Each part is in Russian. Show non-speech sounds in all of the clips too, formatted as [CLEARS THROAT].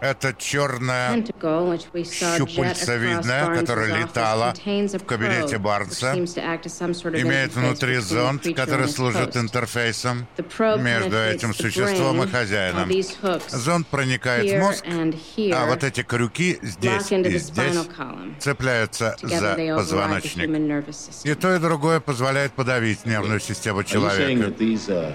Это черная щупальцевидная, которая летала в кабинете Барнса, имеет внутри зонд, который служит интерфейсом между этим существом и хозяином. Зонд проникает в мозг, а вот эти крюки здесь и здесь цепляются за позвоночник. И то, и другое позволяет подавить нервную систему человека.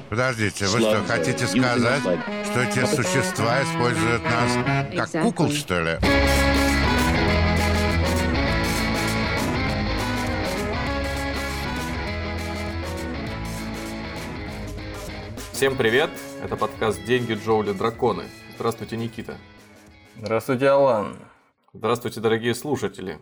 Подождите, вы что, хотите сказать, что эти существа используют нас как кукол, что ли? Всем привет! Это подкаст «Деньги, Джоули, драконы». Здравствуйте, Никита. Здравствуйте, Алан. Здравствуйте, дорогие слушатели.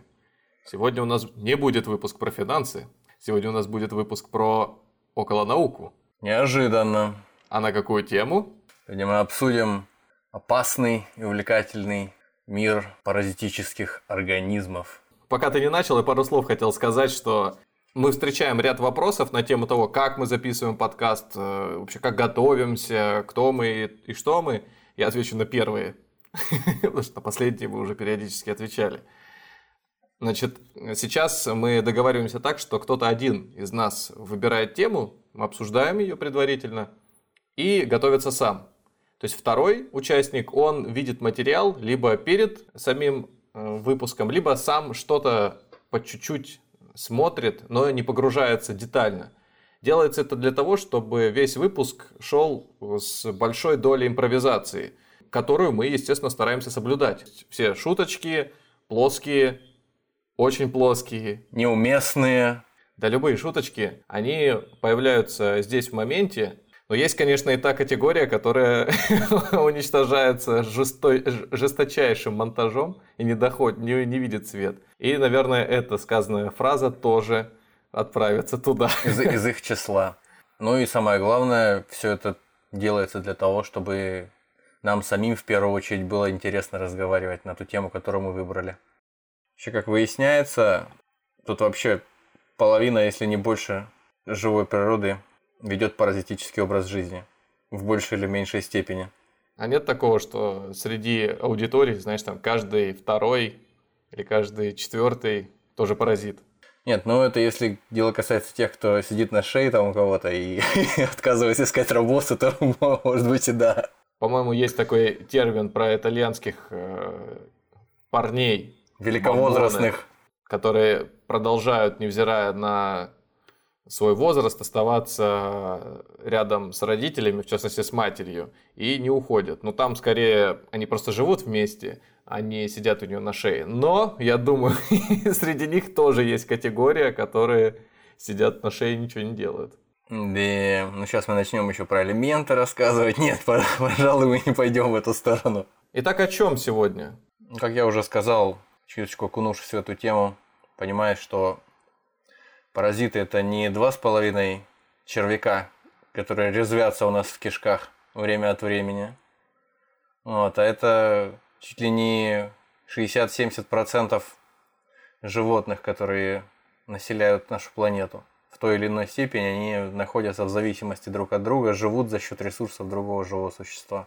Сегодня у нас не будет выпуск про финансы. Сегодня у нас будет выпуск про околонауку. Неожиданно. А на какую тему? Сегодня мы обсудим опасный и увлекательный мир паразитических организмов. Пока ты не начал, я пару слов хотел сказать, что мы встречаем ряд вопросов на тему того, как мы записываем подкаст, э, вообще как готовимся, кто мы и что мы. Я отвечу на первые, [LAUGHS] потому что на последние вы уже периодически отвечали. Значит, сейчас мы договариваемся так, что кто-то один из нас выбирает тему, мы обсуждаем ее предварительно и готовится сам. То есть второй участник, он видит материал либо перед самим э, выпуском, либо сам что-то по чуть-чуть смотрит, но не погружается детально. Делается это для того, чтобы весь выпуск шел с большой долей импровизации, которую мы, естественно, стараемся соблюдать. Все шуточки плоские, очень плоские. Неуместные. Да, любые шуточки, они появляются здесь в моменте, но есть, конечно, и та категория, которая [LAUGHS] уничтожается жестой, жесточайшим монтажом и не, доходит, не, не видит свет. И, наверное, эта сказанная фраза тоже отправится туда. Из, из их числа. Ну и самое главное, все это делается для того, чтобы нам самим в первую очередь было интересно разговаривать на ту тему, которую мы выбрали. Еще как выясняется, тут вообще половина, если не больше, живой природы ведет паразитический образ жизни в большей или меньшей степени. А нет такого, что среди аудитории, знаешь, там каждый второй или каждый четвертый тоже паразит? Нет, ну это если дело касается тех, кто сидит на шее там у кого-то и [LAUGHS] отказывается искать работу, то [LAUGHS] может быть и да. По-моему, есть такой термин про итальянских э, парней. Великовозрастных. которые продолжают, невзирая на свой возраст оставаться рядом с родителями, в частности с матерью, и не уходят. Но там скорее они просто живут вместе, они сидят у нее на шее. Но, я думаю, [LAUGHS] среди них тоже есть категория, которые сидят на шее и ничего не делают. Да, ну сейчас мы начнем еще про элементы рассказывать. Нет, [LAUGHS] пожалуй, мы не пойдем в эту сторону. Итак, о чем сегодня? Как я уже сказал, чуточку окунувшись в эту тему, понимаешь, что Паразиты это не два с половиной червяка, которые резвятся у нас в кишках время от времени. Вот, а это чуть ли не 60-70% животных, которые населяют нашу планету. В той или иной степени они находятся в зависимости друг от друга, живут за счет ресурсов другого живого существа.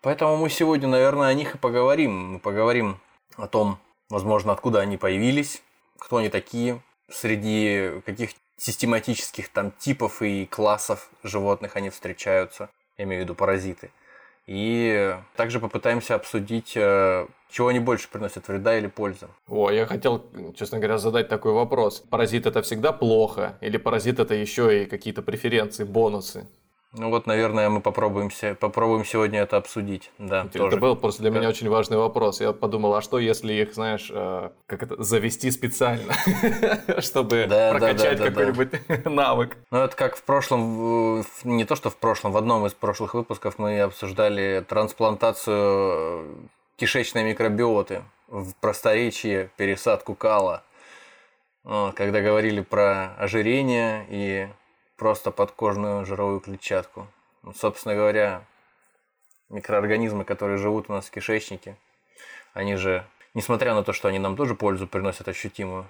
Поэтому мы сегодня, наверное, о них и поговорим. Мы поговорим о том, возможно, откуда они появились, кто они такие, среди каких систематических там типов и классов животных они встречаются, я имею в виду паразиты. И также попытаемся обсудить, э, чего они больше приносят, вреда или пользы. О, я хотел, честно говоря, задать такой вопрос. Паразит это всегда плохо? Или паразит это еще и какие-то преференции, бонусы? Ну вот, наверное, мы попробуем, попробуем сегодня это обсудить. Да, это тоже. был просто для меня очень важный вопрос. Я подумал, а что если их, знаешь, э, как это, завести специально, [LAUGHS] чтобы прокачать какой-нибудь [LAUGHS] навык? Ну это как в прошлом, не то что в прошлом, в одном из прошлых выпусков мы обсуждали трансплантацию э, кишечной микробиоты в просторечии пересадку кала. Когда говорили про ожирение и просто подкожную жировую клетчатку. Ну, собственно говоря, микроорганизмы, которые живут у нас в кишечнике, они же, несмотря на то, что они нам тоже пользу приносят ощутимую,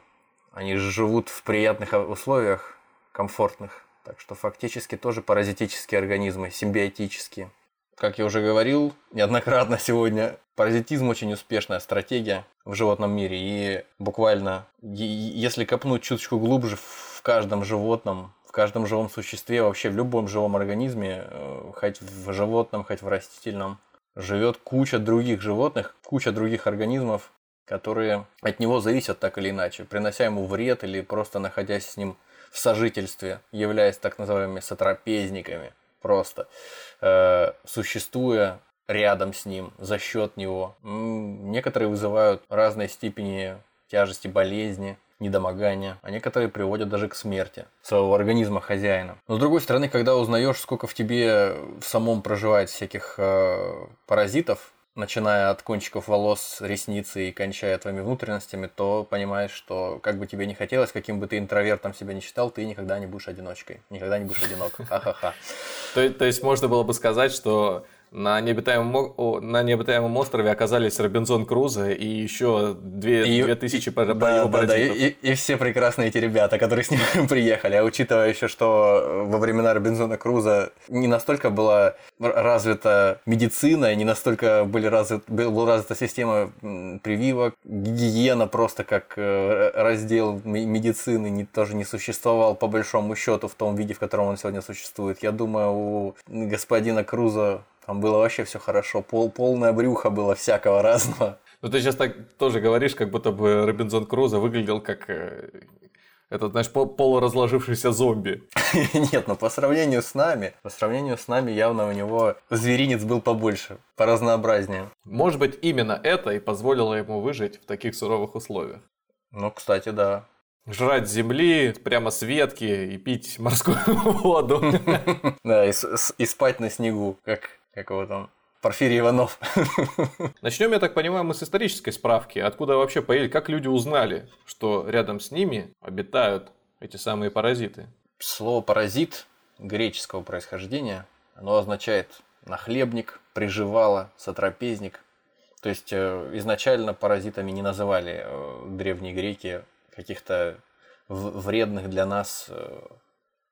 они же живут в приятных условиях, комфортных. Так что фактически тоже паразитические организмы, симбиотические. Как я уже говорил неоднократно сегодня, паразитизм очень успешная стратегия в животном мире. И буквально, если копнуть чуточку глубже в каждом животном, каждом живом существе, вообще в любом живом организме, э, хоть в животном, хоть в растительном, живет куча других животных, куча других организмов, которые от него зависят так или иначе, принося ему вред или просто находясь с ним в сожительстве, являясь так называемыми сотрапезниками просто, э, существуя рядом с ним, за счет него. Некоторые вызывают разной степени тяжести болезни, недомогания, а некоторые приводят даже к смерти своего организма хозяина. Но с другой стороны, когда узнаешь, сколько в тебе в самом проживает всяких э, паразитов, начиная от кончиков волос, ресницы и кончая твоими внутренностями, то понимаешь, что как бы тебе не хотелось, каким бы ты интровертом себя не считал, ты никогда не будешь одиночкой, никогда не будешь одинок. [LAUGHS] Ха-ха-ха. То есть можно было бы сказать, что на необитаемом, на необитаемом острове оказались Робинзон Крузо и еще две, и, две тысячи да, да, да, и, и, и все прекрасные эти ребята, которые с ним [LAUGHS] приехали. А учитывая еще, что во времена Робинзона Круза не настолько была развита медицина, не настолько были развит, была развита система прививок, гигиена просто как э, раздел медицины не, тоже не существовал по большому счету в том виде, в котором он сегодня существует. Я думаю, у господина Круза там было вообще все хорошо. Пол, полное брюхо было всякого разного. Ну, ты сейчас так тоже говоришь, как будто бы Робинзон Крузо выглядел как э, этот, знаешь, полуразложившийся зомби. [LAUGHS] Нет, но по сравнению с нами, по сравнению с нами явно у него зверинец был побольше, поразнообразнее. Может быть, именно это и позволило ему выжить в таких суровых условиях. Ну, кстати, да. Жрать земли прямо с ветки и пить морскую [LAUGHS] воду. [LAUGHS] Да, и спать на снегу, как как его там, Порфирий Иванов. [LAUGHS] Начнем, я так понимаю, мы с исторической справки. Откуда вообще появились, как люди узнали, что рядом с ними обитают эти самые паразиты? Слово паразит греческого происхождения, оно означает нахлебник, приживало, сотрапезник. То есть э, изначально паразитами не называли э, древние греки каких-то вредных для нас э,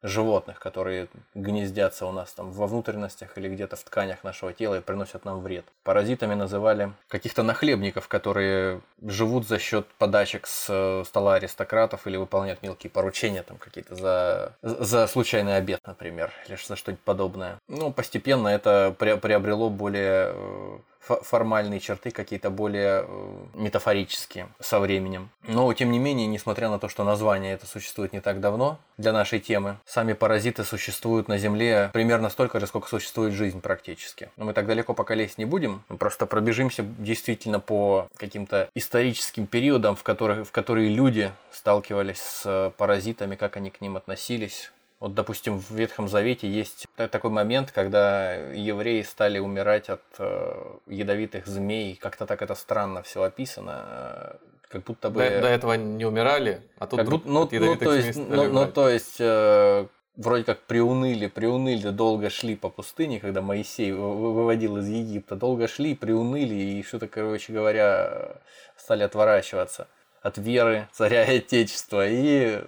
животных, которые гнездятся у нас там во внутренностях или где-то в тканях нашего тела и приносят нам вред. Паразитами называли каких-то нахлебников, которые живут за счет подачек с э, стола аристократов или выполняют мелкие поручения там какие-то за, за случайный обед, например, или за что-нибудь подобное. Ну, постепенно это приобрело более э, формальные черты какие-то более э, метафорические со временем. Но, тем не менее, несмотря на то, что название это существует не так давно для нашей темы, сами паразиты существуют на Земле примерно столько же, сколько существует жизнь практически. Но мы так далеко пока лезть не будем, мы просто пробежимся действительно по каким-то историческим периодам, в, которых, в которые люди сталкивались с паразитами, как они к ним относились, вот, допустим, в Ветхом Завете есть такой момент, когда евреи стали умирать от э, ядовитых змей. Как-то так это странно все описано. Э, как будто бы... До, до этого не умирали, а тут как будто, ну, ну, то есть, ну, ну, то есть э, вроде как приуныли, приуныли, долго шли по пустыне, когда Моисей выводил из Египта, долго шли, приуныли и что-то, короче говоря, стали отворачиваться от веры царя и отечества. И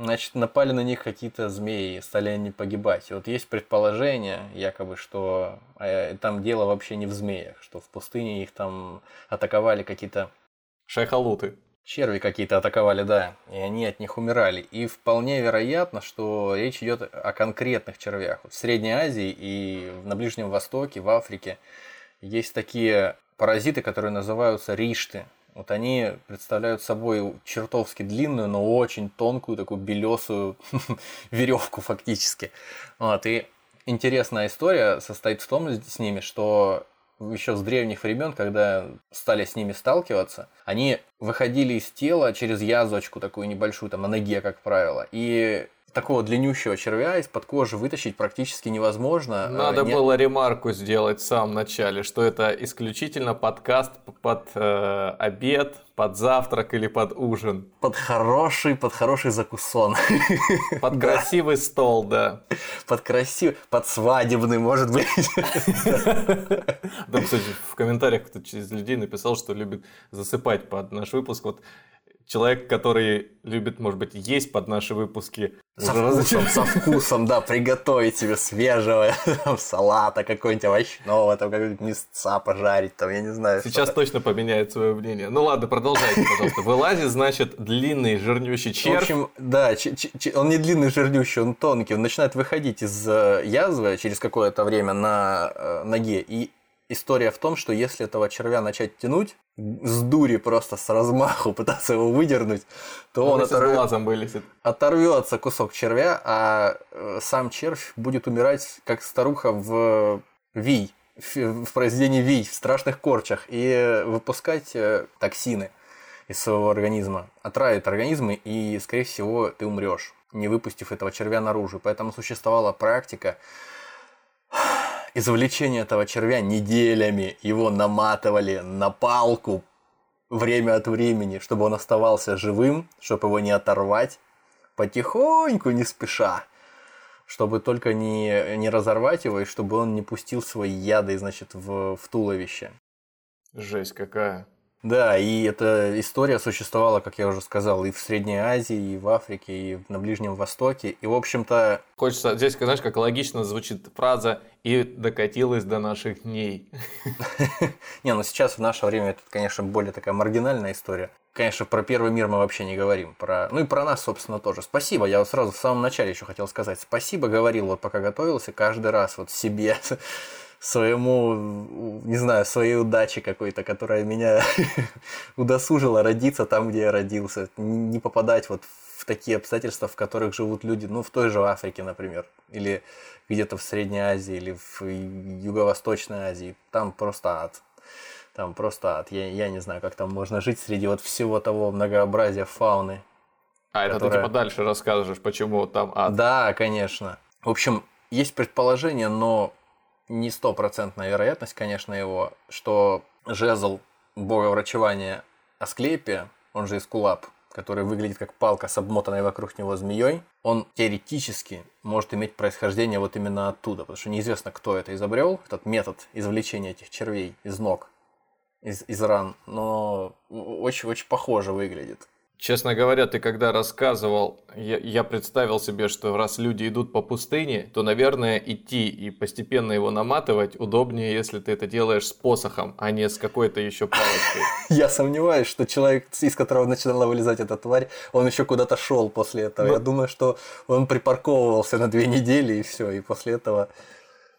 Значит, напали на них какие-то змеи, стали они погибать. И вот есть предположение, якобы, что э, там дело вообще не в змеях, что в пустыне их там атаковали какие-то... Шайхалуты. Черви какие-то атаковали, да, и они от них умирали. И вполне вероятно, что речь идет о конкретных червях. Вот в Средней Азии и на Ближнем Востоке, в Африке есть такие паразиты, которые называются ришты. Вот они представляют собой чертовски длинную, но очень тонкую, такую белесую [LAUGHS] веревку фактически. Вот, и интересная история состоит в том с ними, что еще с древних времен, когда стали с ними сталкиваться, они выходили из тела через язвочку такую небольшую, там на ноге, как правило, и такого длиннющего червя из-под кожи вытащить практически невозможно. Э, Надо Не... было ремарку сделать в самом начале, что это исключительно подкаст под э, обед, под завтрак или под ужин. Под хороший, под хороший закусон. [LAUGHS] Под красивый стол, да. Под красивый, под свадебный, может быть. [LAUGHS] Да, кстати, в комментариях кто-то из людей написал, что любит засыпать под наш выпуск. Вот человек, который любит, может быть, есть под наши выпуски. Со вкусом, со вкусом, да, приготовить себе свежего [LAUGHS] там, салата какой-нибудь овощного, там какого-нибудь мясца пожарить, там, я не знаю. Сейчас точно поменяет свое мнение. Ну ладно, продолжайте, пожалуйста. Вылазит, значит, длинный жирнющий червь. В общем, да, он не длинный жирнющий, он тонкий, он начинает выходить из э, язвы через какое-то время на э, ноге, и история в том, что если этого червя начать тянуть, с дури просто с размаху [LAUGHS] пытаться его выдернуть, то он, он оторв... глазом вылезет. оторвется кусок червя, а э, сам червь будет умирать, как старуха в Вий, в произведении Вий, в страшных корчах, и выпускать э, токсины из своего организма. Отравит организмы, и, скорее всего, ты умрешь, не выпустив этого червя наружу. Поэтому существовала практика извлечение этого червя неделями. Его наматывали на палку время от времени, чтобы он оставался живым, чтобы его не оторвать, потихоньку, не спеша, чтобы только не, не разорвать его и чтобы он не пустил свои яды, значит, в, в туловище. Жесть какая. Да, и эта история существовала, как я уже сказал, и в Средней Азии, и в Африке, и на Ближнем Востоке. И, в общем-то... Хочется, здесь, знаешь, как логично звучит фраза «и докатилась до наших дней». [LAUGHS] Не, ну сейчас в наше время это, конечно, более такая маргинальная история. Конечно, про первый мир мы вообще не говорим. Про... Ну и про нас, собственно, тоже. Спасибо. Я вот сразу в самом начале еще хотел сказать. Спасибо, говорил, вот пока готовился, каждый раз вот себе [LAUGHS] своему, не знаю, своей удаче какой-то, которая меня [LAUGHS] удосужила родиться там, где я родился. Не попадать вот в такие обстоятельства, в которых живут люди, ну, в той же Африке, например, или где-то в Средней Азии, или в Юго-Восточной Азии. Там просто ад. Там просто ад. Я, я не знаю, как там можно жить среди вот всего того многообразия фауны. А которая... это ты типа дальше расскажешь, почему там ад? Да, конечно. В общем, есть предположение, но не стопроцентная вероятность, конечно, его, что жезл бога врачевания Асклепия, он же Искулап, который выглядит как палка с обмотанной вокруг него змеей, он теоретически может иметь происхождение вот именно оттуда, потому что неизвестно, кто это изобрел, этот метод извлечения этих червей из ног, из, из ран, но очень-очень похоже выглядит. Честно говоря, ты когда рассказывал, я, я представил себе, что раз люди идут по пустыне, то, наверное, идти и постепенно его наматывать удобнее, если ты это делаешь с посохом, а не с какой-то еще палочкой. [LAUGHS] Я сомневаюсь, что человек, из которого начинала вылезать эта тварь, он еще куда-то шел после этого. Я думаю, что он припарковывался на две недели и все, и после этого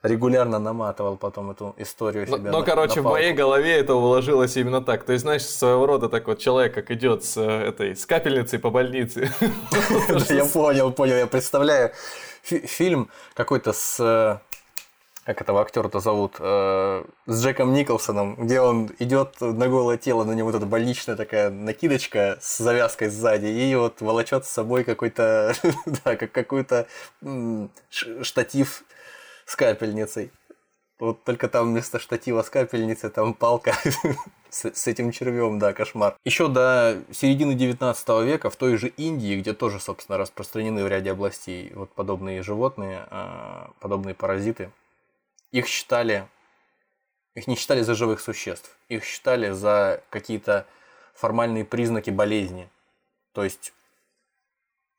регулярно наматывал потом эту историю себя. Но, на, короче, на в моей голове это уложилось именно так. То есть, знаешь, своего рода так вот человек, как идет с э, этой с капельницей по больнице. [LAUGHS] [LAUGHS] Я понял, понял. Я представляю фильм какой-то с э, как этого актера-то зовут, э, с Джеком Николсоном, где он идет на голое тело, на него вот эта больничная такая накидочка с завязкой сзади, и вот волочет с собой какой-то, [LAUGHS] да, как какой-то штатив с капельницей. Вот только там вместо штатива с капельницей там палка [LAUGHS] с, с этим червем, да, кошмар. Еще до середины 19 века в той же Индии, где тоже, собственно, распространены в ряде областей вот подобные животные, а, подобные паразиты, их считали, их не считали за живых существ, их считали за какие-то формальные признаки болезни. То есть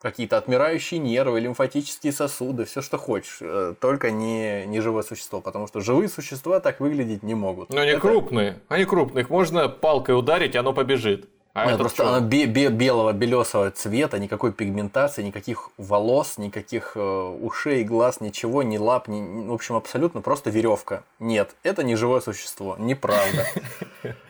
какие-то отмирающие нервы, лимфатические сосуды, все что хочешь, э, только не, не живое существо, потому что живые существа так выглядеть не могут. Но они это... крупные, они крупные, их можно палкой ударить, и оно побежит. А Нет, просто она бе- бе- белого, белесого цвета, никакой пигментации, никаких волос, никаких э, ушей, глаз, ничего, ни лап, ни, в общем, абсолютно просто веревка. Нет, это не живое существо, неправда. [LAUGHS]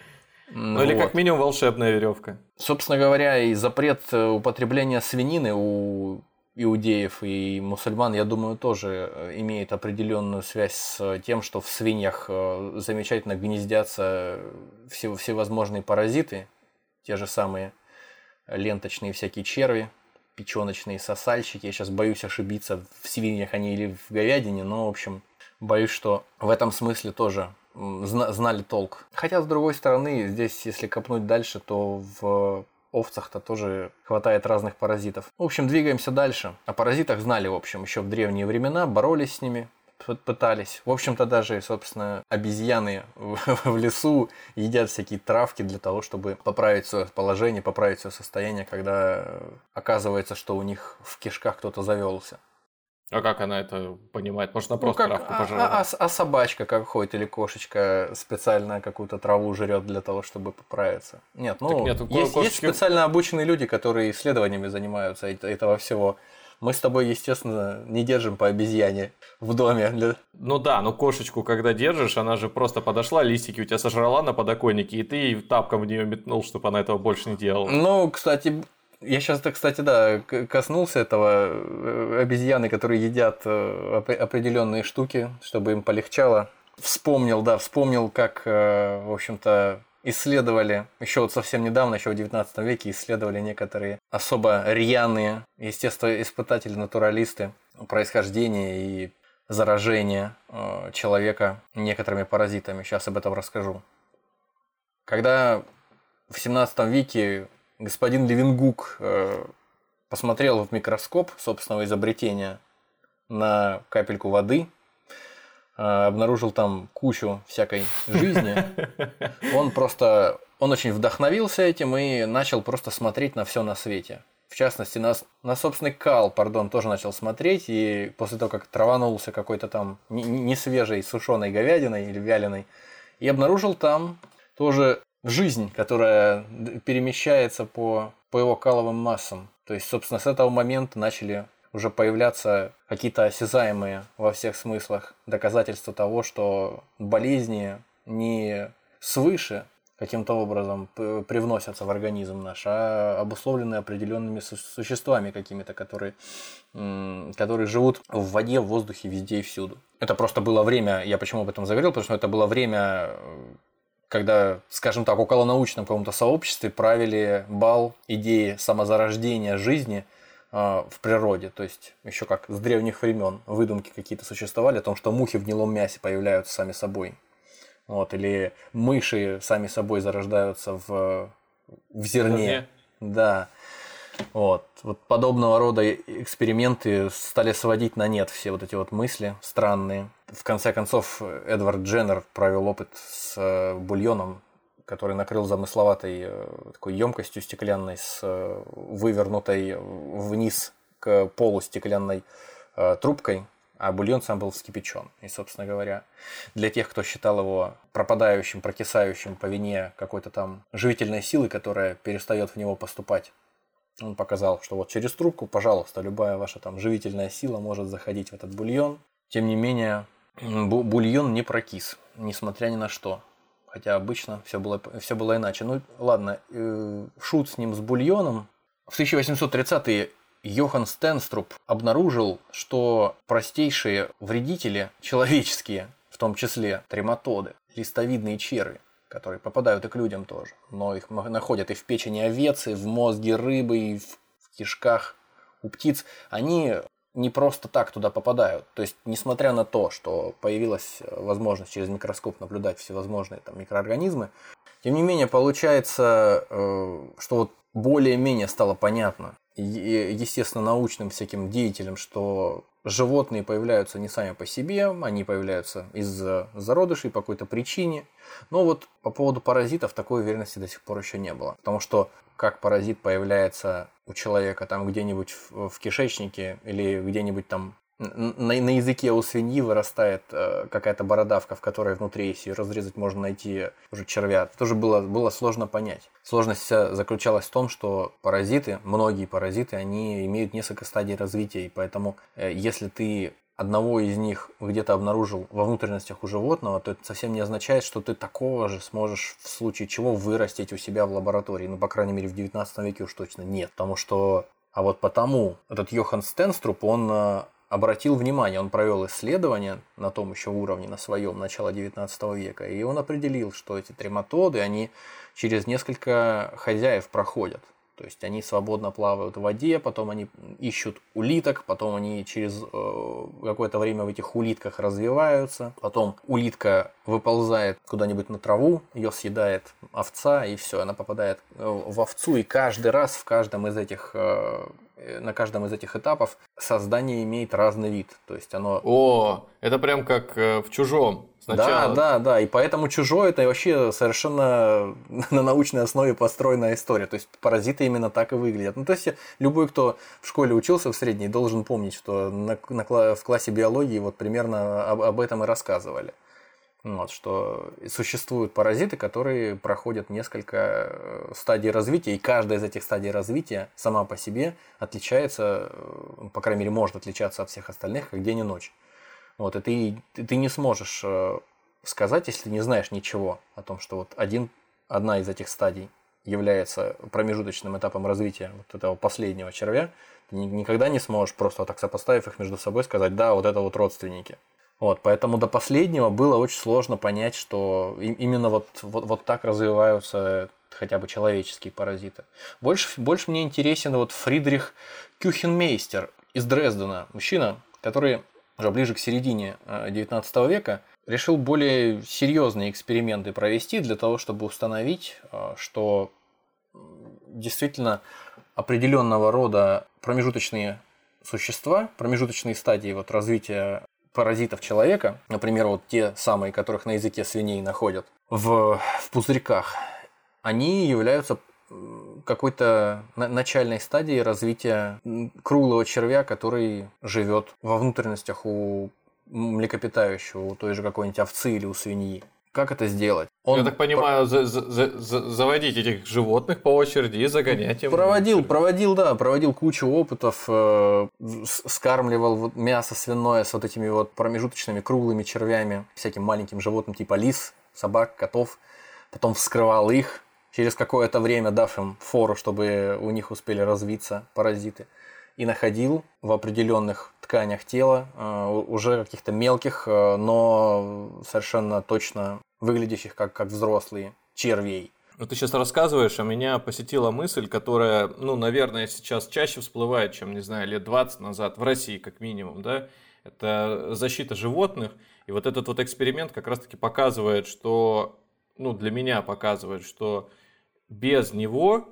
Ну, или как минимум волшебная веревка. Собственно говоря, и запрет э, употребления свинины у иудеев и мусульман, я думаю, тоже э, имеет определенную связь с тем, что в свиньях э, замечательно гнездятся все, всевозможные паразиты, те же самые ленточные всякие черви, печеночные сосальщики. Я сейчас боюсь ошибиться, в свиньях они или в говядине, но, в общем, боюсь, что в этом смысле тоже знали толк. Хотя, с другой стороны, здесь, если копнуть дальше, то в овцах-то тоже хватает разных паразитов. В общем, двигаемся дальше. О паразитах знали, в общем, еще в древние времена, боролись с ними, пытались. В общем-то, даже, собственно, обезьяны [LAUGHS] в лесу едят всякие травки для того, чтобы поправить свое положение, поправить свое состояние, когда оказывается, что у них в кишках кто-то завелся. А как она это понимает? Может, она ну, просто как, травку а, пожрала? А, а, а собачка как ходит или кошечка специально какую-то траву жрет для того, чтобы поправиться? Нет, ну, нет, есть, кошечки... есть специально обученные люди, которые исследованиями занимаются этого всего. Мы с тобой, естественно, не держим по обезьяне в доме. Ну да, но кошечку, когда держишь, она же просто подошла, листики у тебя сожрала на подоконнике, и ты тапком в нее метнул, чтобы она этого больше не делала. Ну, кстати, я сейчас, кстати, да, коснулся этого э, обезьяны, которые едят э, определенные штуки, чтобы им полегчало. Вспомнил, да, вспомнил, как, э, в общем-то, исследовали, еще вот совсем недавно, еще в 19 веке, исследовали некоторые особо рьяные естествоиспытатели, натуралисты происхождения и заражения человека некоторыми паразитами. Сейчас об этом расскажу. Когда в 17 веке господин Левингук э, посмотрел в микроскоп собственного изобретения на капельку воды, э, обнаружил там кучу всякой жизни. [LAUGHS] Он просто, он очень вдохновился этим и начал просто смотреть на все на свете. В частности, на, на собственный кал, пардон, тоже начал смотреть. И после того, как траванулся какой-то там несвежей сушеной говядиной или вяленой, и обнаружил там тоже жизнь, которая перемещается по, по его каловым массам. То есть, собственно, с этого момента начали уже появляться какие-то осязаемые во всех смыслах доказательства того, что болезни не свыше каким-то образом привносятся в организм наш, а обусловлены определенными существами какими-то, которые, которые живут в воде, в воздухе, везде и всюду. Это просто было время, я почему об этом заговорил, потому что это было время когда, скажем так, около научном каком-то сообществе правили бал идеи самозарождения жизни э, в природе. То есть еще как с древних времен выдумки какие-то существовали о том, что мухи в гнилом мясе появляются сами собой. Вот, или мыши сами собой зарождаются в, в зерне. Да. Вот. вот подобного рода эксперименты стали сводить на нет все вот эти вот мысли странные. В конце концов, Эдвард Дженнер провел опыт с э, бульоном, который накрыл замысловатой э, такой емкостью стеклянной с э, вывернутой вниз к полу стеклянной трубкой, а бульон сам был вскипячен. И, собственно говоря, для тех, кто считал его пропадающим, прокисающим по вине какой-то там живительной силы, которая перестает в него поступать, он показал, что вот через трубку, пожалуйста, любая ваша там живительная сила может заходить в этот бульон. Тем не менее, бульон не прокис, несмотря ни на что. Хотя обычно все было, все было иначе. Ну ладно, э, шут с ним, с бульоном. В 1830-е Йохан Стенструп обнаружил, что простейшие вредители, человеческие, в том числе трематоды, листовидные черви, которые попадают и к людям тоже. Но их находят и в печени овец, и в мозге рыбы, и в кишках у птиц. Они не просто так туда попадают. То есть, несмотря на то, что появилась э, возможность через микроскоп наблюдать всевозможные там, микроорганизмы, тем не менее получается, э, что вот более-менее стало понятно, естественно, научным всяким деятелям, что животные появляются не сами по себе, они появляются из-за зародышей по какой-то причине. Но вот по поводу паразитов такой уверенности до сих пор еще не было. Потому что как паразит появляется у человека там где-нибудь в, в кишечнике или где-нибудь там на, на языке у свиньи вырастает э, какая-то бородавка, в которой внутри, если ее разрезать, можно найти уже червя. Тоже было, было сложно понять. Сложность вся заключалась в том, что паразиты, многие паразиты, они имеют несколько стадий развития, и поэтому э, если ты одного из них где-то обнаружил во внутренностях у животного, то это совсем не означает, что ты такого же сможешь в случае чего вырастить у себя в лаборатории. Ну, по крайней мере, в 19 веке уж точно нет. Потому что а вот потому этот Йохан Стенструп, он э, обратил внимание, он провел исследование на том еще уровне, на своем, начала 19 века, и он определил, что эти трематоды, они через несколько хозяев проходят. То есть они свободно плавают в воде, потом они ищут улиток, потом они через э, какое-то время в этих улитках развиваются, потом улитка выползает куда-нибудь на траву, ее съедает овца, и все, она попадает э, в овцу, и каждый раз в каждом из этих э, на каждом из этих этапов создание имеет разный вид. То есть оно... О, это прям как э, в «Чужом». Сначала... Да, да, да. И поэтому «Чужой» — это вообще совершенно [LAUGHS] на научной основе построенная история. То есть паразиты именно так и выглядят. Ну, то есть любой, кто в школе учился в средней, должен помнить, что на, на, в классе биологии вот примерно об, об этом и рассказывали. Вот, что существуют паразиты, которые проходят несколько э, стадий развития, и каждая из этих стадий развития сама по себе отличается, э, по крайней мере, может отличаться от всех остальных, как день и ночь. Вот, и ты, ты, ты не сможешь э, сказать, если не знаешь ничего о том, что вот один, одна из этих стадий является промежуточным этапом развития вот этого последнего червя, ты никогда не сможешь просто вот так сопоставив их между собой сказать, да, вот это вот родственники. Вот, поэтому до последнего было очень сложно понять, что именно вот, вот, вот так развиваются хотя бы человеческие паразиты. Больше, больше мне интересен вот Фридрих Кюхенмейстер из Дрездена, мужчина, который уже ближе к середине 19 э, века решил более серьезные эксперименты провести для того, чтобы установить, э, что действительно определенного рода промежуточные существа, промежуточные стадии вот развития паразитов человека, например, вот те самые, которых на языке свиней находят в, в пузырьках, они являются какой-то начальной стадии развития круглого червя, который живет во внутренностях у млекопитающего, у той же какой-нибудь овцы или у свиньи. Как это сделать? Он Я так понимаю, за, за, за, заводить этих животных по очереди и загонять им. Проводил, проводил, да, проводил кучу опытов, э, скармливал вот мясо свиное с вот этими вот промежуточными круглыми червями, всяким маленьким животным типа лис, собак, котов. Потом вскрывал их, через какое-то время дав им фору, чтобы у них успели развиться паразиты. И находил в определенных тканях тела, э, уже каких-то мелких, э, но совершенно точно выглядящих как, как взрослые червей. Ну, ты сейчас рассказываешь, а меня посетила мысль, которая, ну, наверное, сейчас чаще всплывает, чем, не знаю, лет 20 назад, в России как минимум, да, это защита животных. И вот этот вот эксперимент как раз-таки показывает, что, ну, для меня показывает, что без него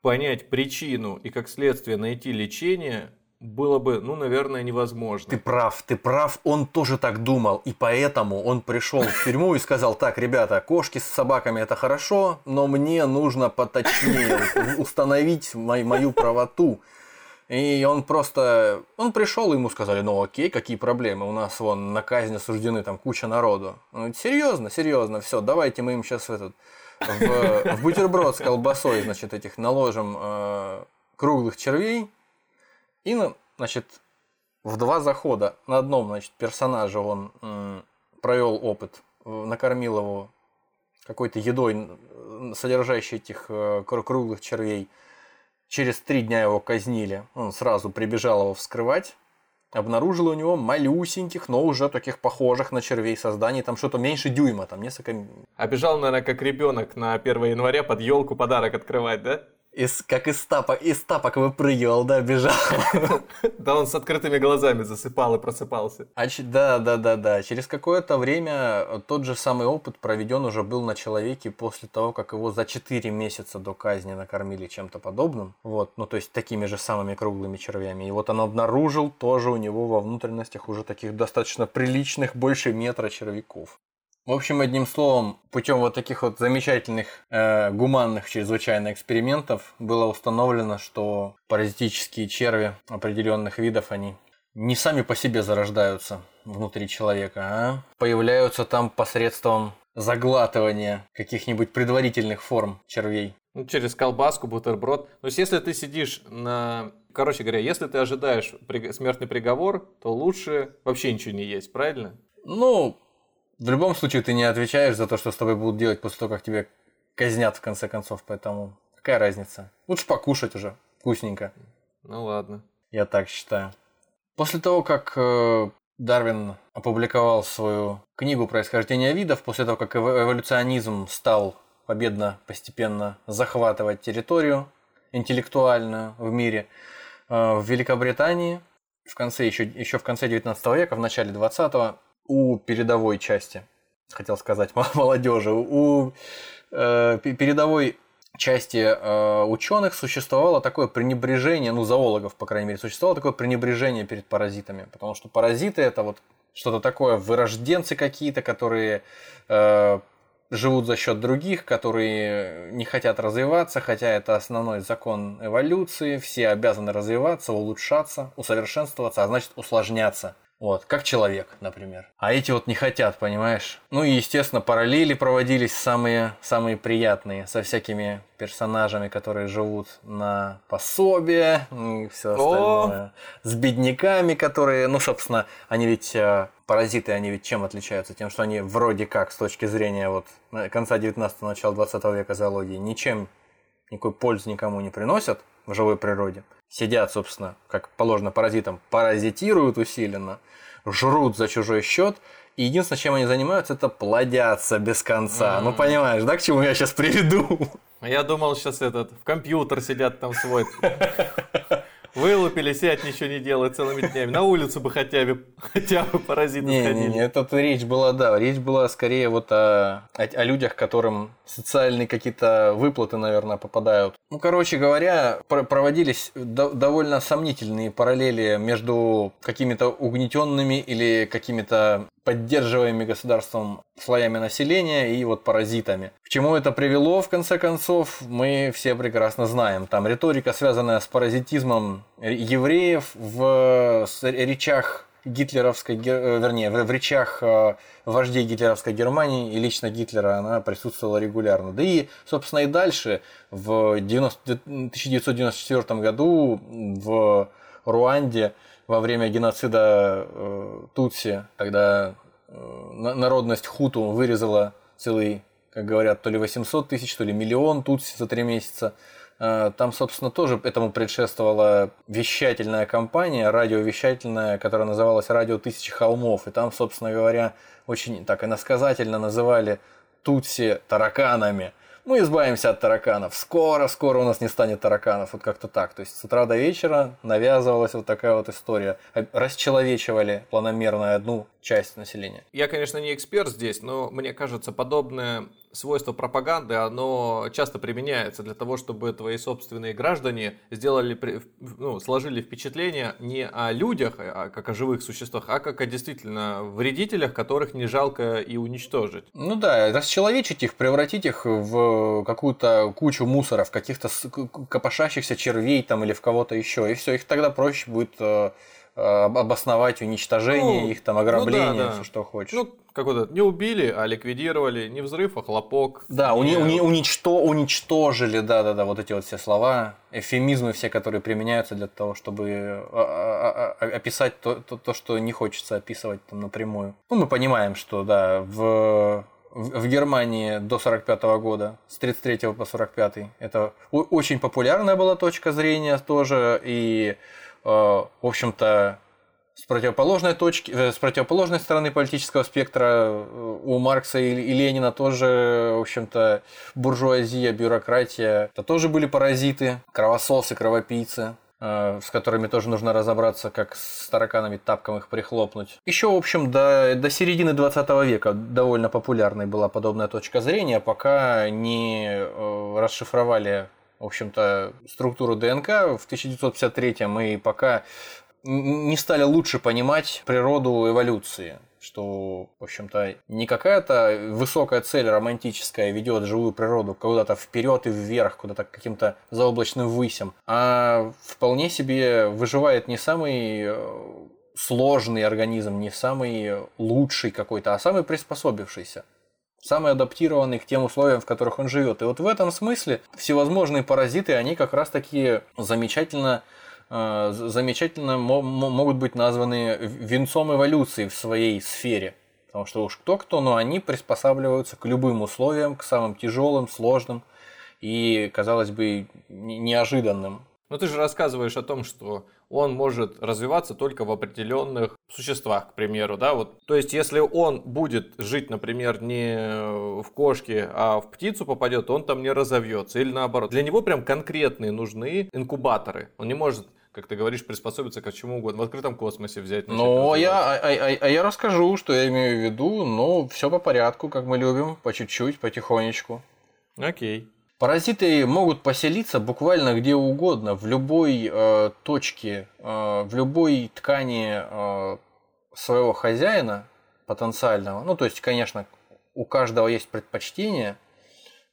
понять причину и как следствие найти лечение было бы, ну, наверное, невозможно. Ты прав, ты прав, он тоже так думал, и поэтому он пришел в тюрьму и сказал, так, ребята, кошки с собаками это хорошо, но мне нужно поточнее установить мою правоту. И он просто, он пришел, ему сказали, ну окей, какие проблемы, у нас вон на казнь осуждены там куча народу. Он говорит, серьезно, серьезно, все, давайте мы им сейчас этот, в, в бутерброд с колбасой, значит, этих наложим э, круглых червей, и, значит, в два захода на одном, значит, персонаже он провел опыт, накормил его какой-то едой, содержащей этих э, круглых червей. Через три дня его казнили. Он сразу прибежал его вскрывать. Обнаружил у него малюсеньких, но уже таких похожих на червей созданий. Там что-то меньше дюйма, там несколько... Обежал, наверное, как ребенок на 1 января под елку подарок открывать, да? Из, как из тапок, из тапок выпрыгивал, да, бежал. [LAUGHS] Да он с открытыми глазами засыпал и просыпался. А, да, да, да, да. Через какое-то время тот же самый опыт проведен уже был на человеке после того, как его за 4 месяца до казни накормили чем-то подобным. Вот, ну то есть такими же самыми круглыми червями. И вот он обнаружил тоже у него во внутренностях уже таких достаточно приличных, больше метра червяков. В общем, одним словом, путем вот таких вот замечательных, э, гуманных чрезвычайно экспериментов было установлено, что паразитические черви определенных видов, они не сами по себе зарождаются внутри человека, а появляются там посредством заглатывания каких-нибудь предварительных форм червей. Ну, через колбаску, бутерброд. То есть, если ты сидишь на... Короче говоря, если ты ожидаешь смертный приговор, то лучше вообще ничего не есть, правильно? Ну, в любом случае ты не отвечаешь за то, что с тобой будут делать после того, как тебя казнят в конце концов, поэтому какая разница? Лучше покушать уже, вкусненько. Ну ладно. Я так считаю. После того, как э, Дарвин опубликовал свою книгу «Происхождение видов», после того, как эволюционизм стал победно постепенно захватывать территорию интеллектуальную в мире, э, в Великобритании в конце, еще, еще в конце 19 века, в начале 20 у передовой части, хотел сказать, [LAUGHS] молодежи, у э, передовой части э, ученых существовало такое пренебрежение, ну, зоологов, по крайней мере, существовало такое пренебрежение перед паразитами. Потому что паразиты это вот что-то такое, вырожденцы какие-то, которые э, живут за счет других, которые не хотят развиваться, хотя это основной закон эволюции, все обязаны развиваться, улучшаться, усовершенствоваться, а значит усложняться. Вот, как человек, например. А эти вот не хотят, понимаешь? Ну и, естественно, параллели проводились самые, самые приятные со всякими персонажами, которые живут на пособие и все остальное. О! С бедняками, которые, ну, собственно, они ведь э, паразиты, они ведь чем отличаются? Тем, что они вроде как с точки зрения вот конца 19 начала 20 века зоологии ничем никакой пользы никому не приносят в живой природе. Сидят, собственно, как положено паразитам, паразитируют усиленно – жрут за чужой счет, и единственное, чем они занимаются, это плодятся без конца. Mm. Ну, понимаешь, да, к чему я сейчас приведу? Я думал, сейчас этот, в компьютер сидят там свой. [LAUGHS] Вылупили, сидят, ничего не делают целыми днями. На улицу бы хотя бы, хотя бы паразиты не, сходили. Не, не, это речь была, да, речь была скорее вот о, о, о людях, которым социальные какие-то выплаты, наверное, попадают. Ну, короче говоря, проводились до, довольно сомнительные параллели между какими-то угнетенными или какими-то поддерживаемыми государством слоями населения и вот паразитами. К чему это привело, в конце концов, мы все прекрасно знаем. Там риторика, связанная с паразитизмом евреев в речах гитлеровской, э, вернее, в речах э, вождей гитлеровской Германии и лично Гитлера она присутствовала регулярно. Да и, собственно, и дальше, в 90, 1994 году в Руанде во время геноцида э, Тутси, когда э, народность Хуту вырезала целый, как говорят, то ли 800 тысяч, то ли миллион Тутси за три месяца. Э, там, собственно, тоже этому предшествовала вещательная компания, радиовещательная, которая называлась «Радио Тысячи Холмов». И там, собственно говоря, очень так иносказательно называли Тутси тараканами – мы избавимся от тараканов. Скоро, скоро у нас не станет тараканов. Вот как-то так. То есть с утра до вечера навязывалась вот такая вот история. Расчеловечивали планомерно одну часть населения. Я, конечно, не эксперт здесь, но мне кажется, подобное свойство пропаганды, оно часто применяется для того, чтобы твои собственные граждане сделали, ну, сложили впечатление не о людях, а как о живых существах, а как о действительно вредителях, которых не жалко и уничтожить. Ну да, расчеловечить их, превратить их в какую-то кучу мусоров, каких-то копошащихся червей там или в кого-то еще, и все, их тогда проще будет Э, обосновать уничтожение ну, их, там, ограбление, ну, да, да. все, что хочешь. Ну, какой-то не убили, а ликвидировали, не взрыв, а хлопок. Да, не... уни, уничто, уничтожили, да-да-да, вот эти вот все слова, эфемизмы все, которые применяются для того, чтобы а, а, а, описать то, то, то, что не хочется описывать там напрямую. Ну, мы понимаем, что, да, в в Германии до 45 года, с 33 по 45. Это очень популярная была точка зрения тоже, и в общем-то, с противоположной точки, э, с противоположной стороны политического спектра э, у Маркса и Ленина тоже, в общем-то, буржуазия, бюрократия, это тоже были паразиты, кровососы, кровопийцы с которыми тоже нужно разобраться, как с тараканами тапком их прихлопнуть. Еще, в общем, до, до середины 20 века довольно популярной была подобная точка зрения, пока не расшифровали в общем-то, структуру ДНК. В 1953 мы пока не стали лучше понимать природу эволюции что, в общем-то, не какая-то высокая цель романтическая ведет живую природу куда-то вперед и вверх, куда-то каким-то заоблачным высям, а вполне себе выживает не самый э, сложный организм, не самый лучший какой-то, а самый приспособившийся самый адаптированный к тем условиям, в которых он живет. И вот в этом смысле всевозможные паразиты, они как раз таки замечательно э, замечательно могут быть названы венцом эволюции в своей сфере. Потому что уж кто-кто, но они приспосабливаются к любым условиям, к самым тяжелым, сложным и, казалось бы, неожиданным. Но ты же рассказываешь о том, что он может развиваться только в определенных существах, к примеру, да, вот. То есть, если он будет жить, например, не в кошке, а в птицу попадет, он там не разовьется, или наоборот. Для него прям конкретные нужны инкубаторы. Он не может как ты говоришь, приспособиться к чему угодно. В открытом космосе взять. Ну, я, а, а, а я расскажу, что я имею в виду, но все по порядку, как мы любим, по чуть-чуть, потихонечку. Окей. Паразиты могут поселиться буквально где угодно, в любой э, точке, э, в любой ткани э, своего хозяина потенциального. Ну, то есть, конечно, у каждого есть предпочтение,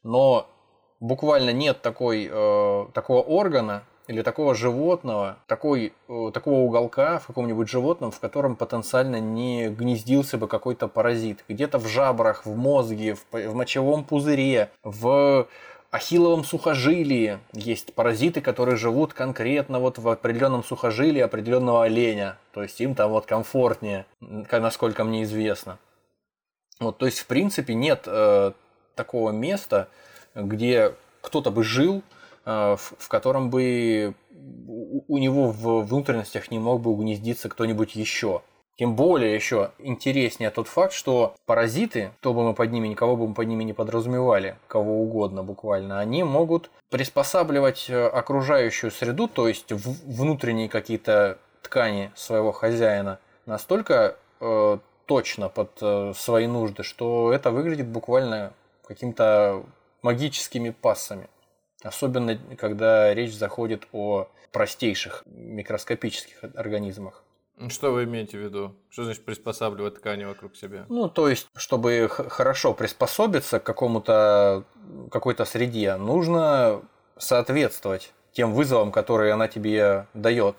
но буквально нет такой, э, такого органа или такого животного, такой, э, такого уголка в каком-нибудь животном, в котором потенциально не гнездился бы какой-то паразит. Где-то в жабрах, в мозге, в, в мочевом пузыре, в ахилловом сухожилии есть паразиты, которые живут конкретно вот в определенном сухожилии определенного оленя. То есть им там вот комфортнее, насколько мне известно. Вот, то есть, в принципе, нет э, такого места, где кто-то бы жил, э, в, в котором бы у, у него в внутренностях не мог бы угнездиться кто-нибудь еще. Тем более еще интереснее тот факт, что паразиты, кто бы мы под ними, никого бы мы под ними не подразумевали, кого угодно буквально, они могут приспосабливать э, окружающую среду, то есть внутренние какие-то ткани своего хозяина настолько э, точно под э, свои нужды, что это выглядит буквально каким-то магическими пассами. Особенно, когда речь заходит о простейших микроскопических организмах. Что вы имеете в виду? Что значит приспосабливать ткани вокруг себя? Ну, то есть, чтобы хорошо приспособиться к какому-то какой-то среде, нужно соответствовать тем вызовам, которые она тебе дает.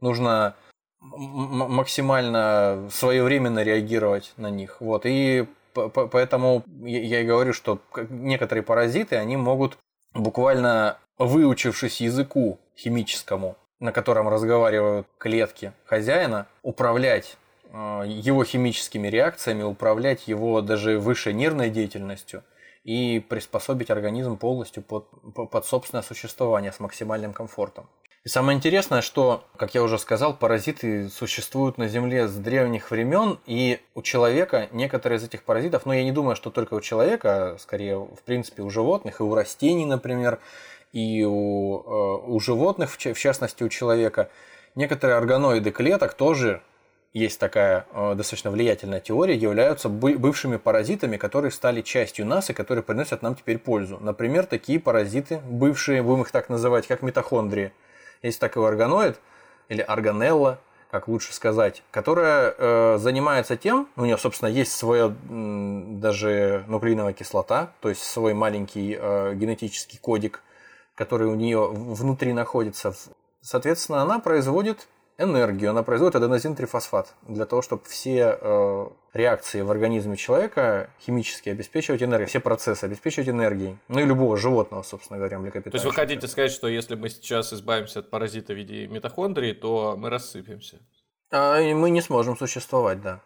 Нужно максимально своевременно реагировать на них. Вот. И поэтому я и говорю, что некоторые паразиты, они могут буквально выучившись языку химическому, на котором разговаривают клетки хозяина, управлять э, его химическими реакциями, управлять его даже высшей нервной деятельностью и приспособить организм полностью под, под собственное существование с максимальным комфортом. И самое интересное, что, как я уже сказал, паразиты существуют на Земле с древних времен, и у человека некоторые из этих паразитов, но я не думаю, что только у человека, а скорее, в принципе, у животных и у растений, например, и у, э, у животных, в частности у человека, некоторые органоиды клеток тоже есть такая э, достаточно влиятельная теория, являются бывшими паразитами, которые стали частью нас и которые приносят нам теперь пользу. Например, такие паразиты, бывшие, будем их так называть, как митохондрии. Есть такой органоид, или органелла, как лучше сказать, которая э, занимается тем, у нее, собственно, есть своя даже нуклеиновая кислота, то есть свой маленький э, генетический кодик, который у нее внутри находится. Соответственно, она производит энергию, она производит аденозин-трифосфат для того, чтобы все э, реакции в организме человека химически обеспечивать энергией, все процессы обеспечивать энергией. Ну и любого животного, собственно говоря, млекопитающего. То есть вы хотите сказать, что если мы сейчас избавимся от паразита в виде митохондрии, то мы рассыпемся? А мы не сможем существовать, да.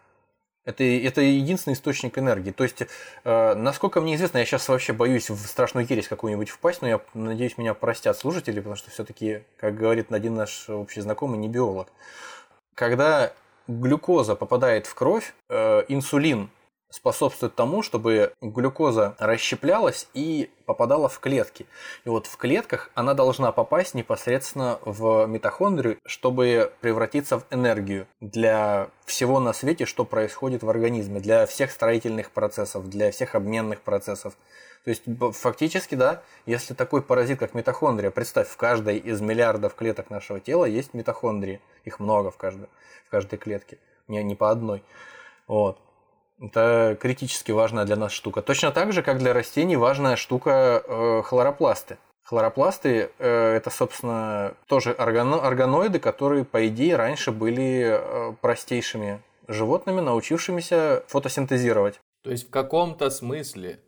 Это, это единственный источник энергии. То есть, э, насколько мне известно, я сейчас вообще боюсь в страшную ересь какую-нибудь впасть, но я надеюсь, меня простят слушатели, потому что все-таки, как говорит один наш общий знакомый, не биолог. Когда глюкоза попадает в кровь, э, инсулин способствует тому, чтобы глюкоза расщеплялась и попадала в клетки. И вот в клетках она должна попасть непосредственно в митохондрию, чтобы превратиться в энергию для всего на свете, что происходит в организме, для всех строительных процессов, для всех обменных процессов. То есть фактически, да, если такой паразит, как митохондрия, представь, в каждой из миллиардов клеток нашего тела есть митохондрии. Их много в каждой, в каждой клетке, не, не по одной. Вот. Это критически важная для нас штука. Точно так же, как для растений важная штука э, хлоропласты. Хлоропласты э, это, собственно, тоже органо органоиды, которые, по идее, раньше были э, простейшими животными, научившимися фотосинтезировать. То есть в каком-то смысле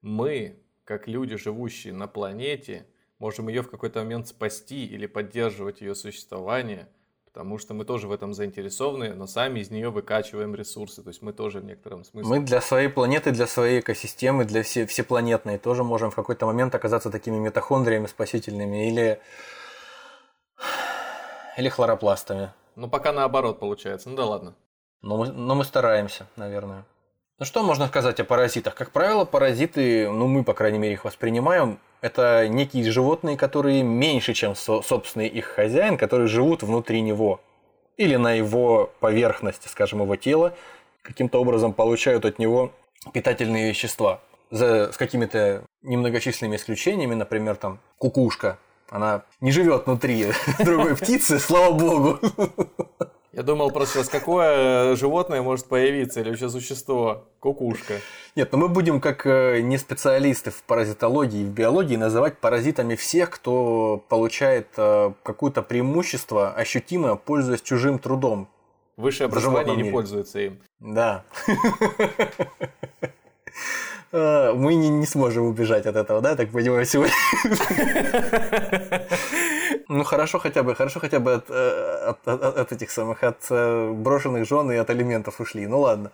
мы, как люди, живущие на планете, можем ее в какой-то момент спасти или поддерживать ее существование – потому что мы тоже в этом заинтересованы, но сами из нее выкачиваем ресурсы, то есть мы тоже в некотором смысле. Мы для своей планеты, для своей экосистемы, для все, всепланетной тоже можем в какой-то момент оказаться такими митохондриями спасительными или, или хлоропластами. Ну, пока наоборот получается, ну да ладно. Но мы, но мы стараемся, наверное. Ну что можно сказать о паразитах? Как правило, паразиты, ну мы, по крайней мере, их воспринимаем, это некие животные, которые меньше, чем собственный их хозяин, которые живут внутри него. Или на его поверхности, скажем, его тела, каким-то образом получают от него питательные вещества за, с какими-то немногочисленными исключениями, например, там кукушка, она не живет внутри [LAUGHS] другой птицы, слава богу. [LAUGHS] Я думал просто сейчас, какое животное может появиться или вообще существо? Кукушка. Нет, но мы будем как э, не специалисты в паразитологии и в биологии называть паразитами всех, кто получает э, какое-то преимущество ощутимое, пользуясь чужим трудом. Высшее образование не пользуется им. Да. [LAUGHS] Э, мы не, не сможем убежать от этого, да, я так понимаю, сегодня. [LAUGHS] Ну хорошо хотя бы, хорошо хотя бы от, э, от, от, от этих самых, от э, брошенных жен и от алиментов ушли. Ну ладно.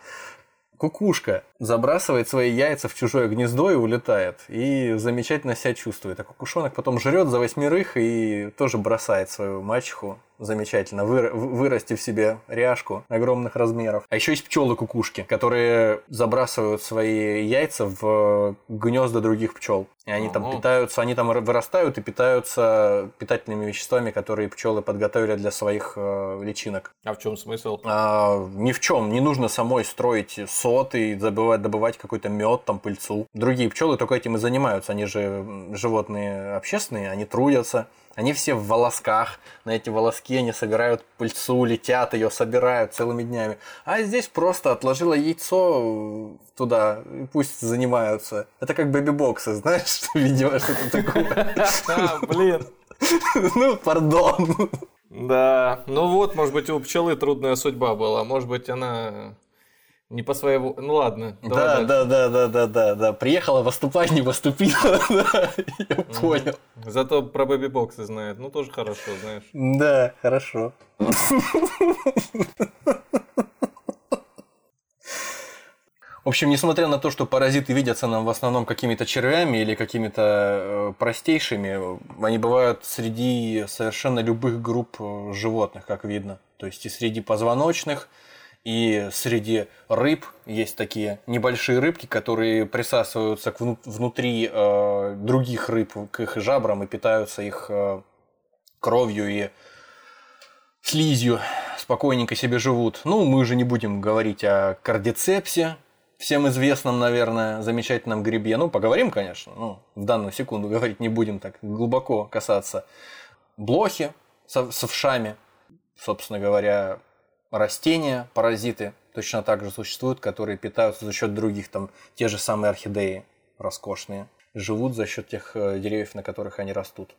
Кукушка забрасывает свои яйца в чужое гнездо и улетает. И замечательно себя чувствует. А кукушонок потом жрет за восьмерых и тоже бросает свою мачеху замечательно, вы, вырастив себе ряжку огромных размеров. А еще есть пчелы-кукушки, которые забрасывают свои яйца в гнезда других пчел. И они там питаются, они там вырастают и питаются питательными веществами, которые пчелы подготовили для своих э, личинок. А в чем смысл? А, ни в чем. Не нужно самой строить сот и забывать, добывать какой-то мед, там пыльцу. Другие пчелы только этим и занимаются. Они же животные общественные, они трудятся они все в волосках, на эти волоски они собирают пыльцу, летят ее, собирают целыми днями. А здесь просто отложила яйцо туда, и пусть занимаются. Это как бэби-боксы, знаешь, [LAUGHS] что, видимо, что-то такое. [LAUGHS] А, блин. [LAUGHS] Ну, пардон. Да, ну вот, может быть, у пчелы трудная судьба была. Может быть, она не по своему. Ну ладно. Да, да, да, да, да, да, да. Приехала выступать, не выступила. [LAUGHS] Я понял. Зато про бэби-боксы знает. Ну, тоже хорошо, знаешь. Да, хорошо. В общем, несмотря на то, что паразиты видятся нам в основном какими-то червями или какими-то э, простейшими, они бывают среди совершенно любых групп э, животных, как видно. То есть и среди позвоночных, и среди рыб есть такие небольшие рыбки, которые присасываются к внутри э, других рыб к их жабрам и питаются их э, кровью и слизью, спокойненько себе живут. Ну, мы же не будем говорить о кардицепсе, всем известном, наверное, замечательном грибе. Ну, поговорим, конечно, ну, в данную секунду говорить не будем так глубоко касаться. Блохи с овшами, собственно говоря, растения, паразиты точно так же существуют, которые питаются за счет других, там те же самые орхидеи роскошные, живут за счет тех э, деревьев, на которых они растут,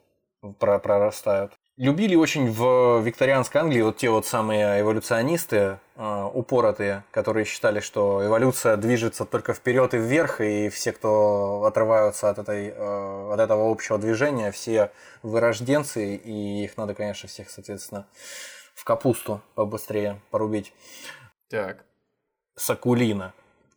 прорастают. Любили очень в викторианской Англии вот те вот самые эволюционисты, э, упоротые, которые считали, что эволюция движется только вперед и вверх, и все, кто отрываются от, этой, э, от этого общего движения, все вырожденцы, и их надо, конечно, всех, соответственно, в капусту побыстрее порубить. Так. Сакулина.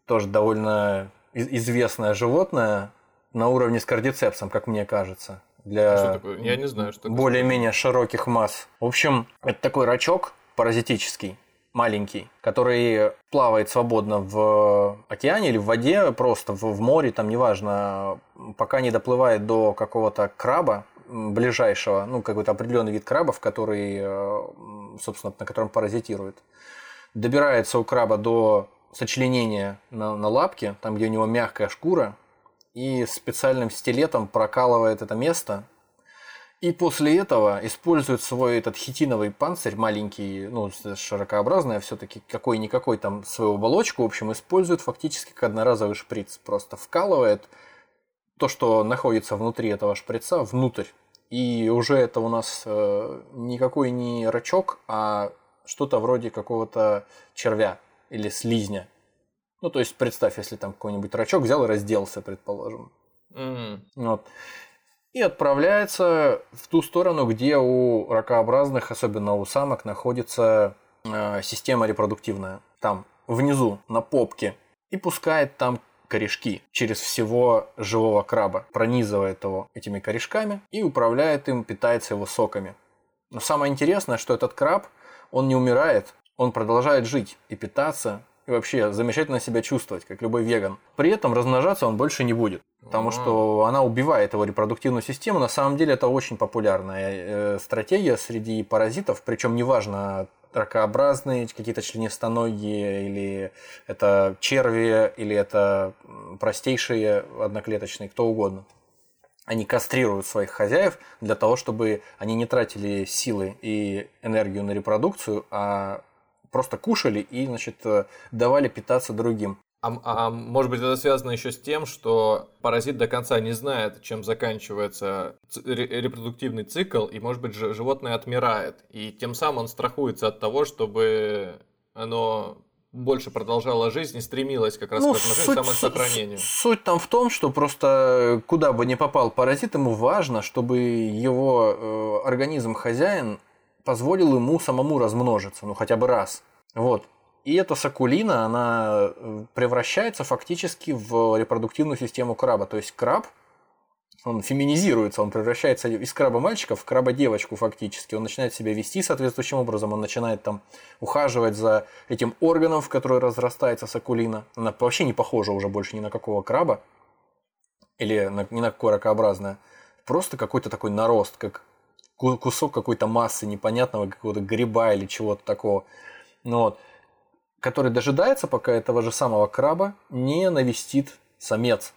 Тоже довольно известное животное на уровне с кардицепсом, как мне кажется. Для что такое? Я не знаю, что более-менее широких масс. В общем, это такой рачок паразитический, маленький, который плавает свободно в океане или в воде, просто в, в море, там неважно, пока не доплывает до какого-то краба, ближайшего, ну, какой-то определенный вид крабов, который, э, собственно, на котором паразитирует. Добирается у краба до сочленения на, на лапке, там, где у него мягкая шкура, и специальным стилетом прокалывает это место. И после этого использует свой этот хитиновый панцирь, маленький, ну, широкообразный, а все-таки какой-никакой там свою оболочку, в общем, использует фактически как одноразовый шприц. Просто вкалывает то, что находится внутри этого шприца, внутрь и уже это у нас э, никакой не рачок, а что-то вроде какого-то червя или слизня. Ну, то есть, представь, если там какой-нибудь рачок взял и разделся, предположим. Mm-hmm. Вот. И отправляется в ту сторону, где у ракообразных, особенно у самок, находится э, система репродуктивная. Там, внизу, на попке. И пускает там корешки через всего живого краба, пронизывает его этими корешками и управляет им, питается его соками. Но самое интересное, что этот краб, он не умирает, он продолжает жить и питаться, и вообще замечательно себя чувствовать, как любой веган. При этом размножаться он больше не будет, потому что она убивает его репродуктивную систему. На самом деле это очень популярная э, стратегия среди паразитов, причем неважно ракообразные, какие-то членистоногие, или это черви, или это простейшие одноклеточные, кто угодно. Они кастрируют своих хозяев для того, чтобы они не тратили силы и энергию на репродукцию, а просто кушали и, значит, давали питаться другим. А, а может быть это связано еще с тем, что паразит до конца не знает, чем заканчивается репродуктивный цикл, и может быть животное отмирает, и тем самым он страхуется от того, чтобы оно больше продолжало жизнь и стремилось как раз ну, к этому самосохранению. Суть, суть там в том, что просто куда бы ни попал паразит, ему важно, чтобы его э, организм хозяин позволил ему самому размножиться, ну хотя бы раз. Вот. И эта сакулина, она э, превращается фактически в репродуктивную систему краба. То есть краб, он феминизируется, он превращается из краба мальчика в краба девочку фактически. Он начинает себя вести соответствующим образом, он начинает там ухаживать за этим органом, в который разрастается сакулина. Она вообще не похожа уже больше ни на какого краба или на, ни на какое ракообразное. Просто какой-то такой нарост, как кусок какой-то массы непонятного какого-то гриба или чего-то такого. Ну, вот который дожидается, пока этого же самого краба не навестит самец.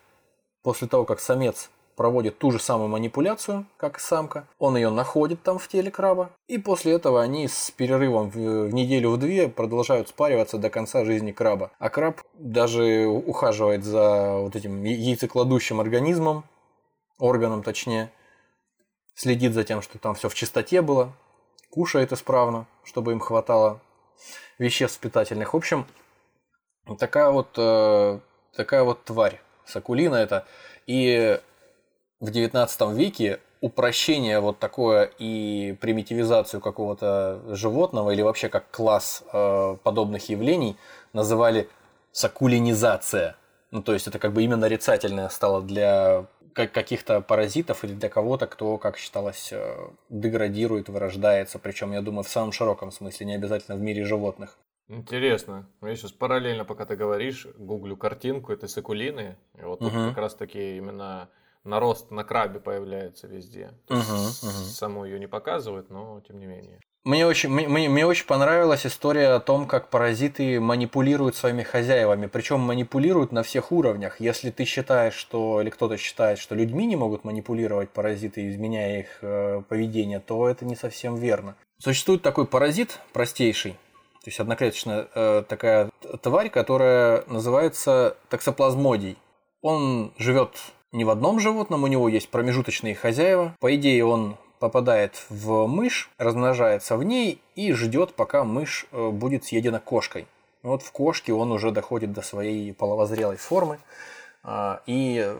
После того, как самец проводит ту же самую манипуляцию, как и самка, он ее находит там в теле краба, и после этого они с перерывом в, в неделю в две продолжают спариваться до конца жизни краба. А краб даже ухаживает за вот этим яйцекладущим организмом, органом точнее, следит за тем, что там все в чистоте было, кушает исправно, чтобы им хватало веществ питательных. В общем, такая вот, э, такая вот тварь, сакулина это. И в 19 веке упрощение вот такое и примитивизацию какого-то животного или вообще как класс э, подобных явлений называли сакулинизация. Ну, то есть это как бы именно нарицательное стало для каких-то паразитов или для кого-то, кто, как считалось, э, деградирует, вырождается. Причем, я думаю, в самом широком смысле, не обязательно в мире животных. Интересно. Я сейчас параллельно, пока ты говоришь, гуглю картинку этой сакулины. И вот тут угу. как раз таки именно нарост на крабе появляется везде. угу, угу. Саму ее не показывают, но тем не менее. Мне очень, мне, мне очень понравилась история о том, как паразиты манипулируют своими хозяевами. Причем манипулируют на всех уровнях. Если ты считаешь, что, или кто-то считает, что людьми не могут манипулировать паразиты, изменяя их э, поведение, то это не совсем верно. Существует такой паразит простейший, то есть одноклеточная э, такая тварь, которая называется таксоплазмодий. Он живет не в одном животном, у него есть промежуточные хозяева. По идее, он попадает в мышь, размножается в ней и ждет, пока мышь э, будет съедена кошкой. Вот в кошке он уже доходит до своей половозрелой формы, а, и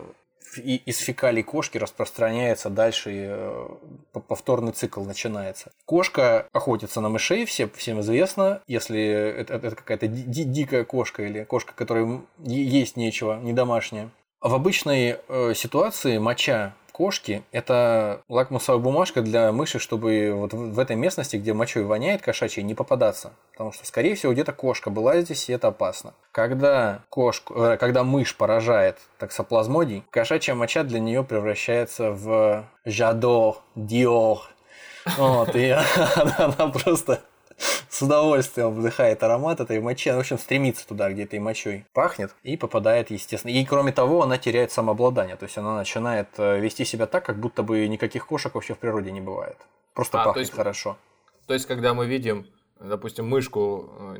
из фекалий кошки распространяется дальше, и э, повторный цикл начинается. Кошка охотится на мышей, все, всем известно, если это, это какая-то ди- дикая кошка или кошка, которой есть нечего, не домашняя. В обычной э, ситуации моча кошки – это лакмусовая бумажка для мыши, чтобы вот в этой местности, где мочой воняет кошачьей, не попадаться. Потому что, скорее всего, где-то кошка была здесь, и это опасно. Когда, кошку, э, когда мышь поражает таксоплазмодий, кошачья моча для нее превращается в жадо, диор. Вот, и [LAUGHS] она просто с удовольствием вдыхает аромат этой мочи. в общем, стремится туда, где этой мочой пахнет, и попадает, естественно. И кроме того, она теряет самообладание. То есть она начинает э, вести себя так, как будто бы никаких кошек вообще в природе не бывает. Просто а, пахнет то есть, хорошо. То есть, когда мы видим допустим, мышку, э,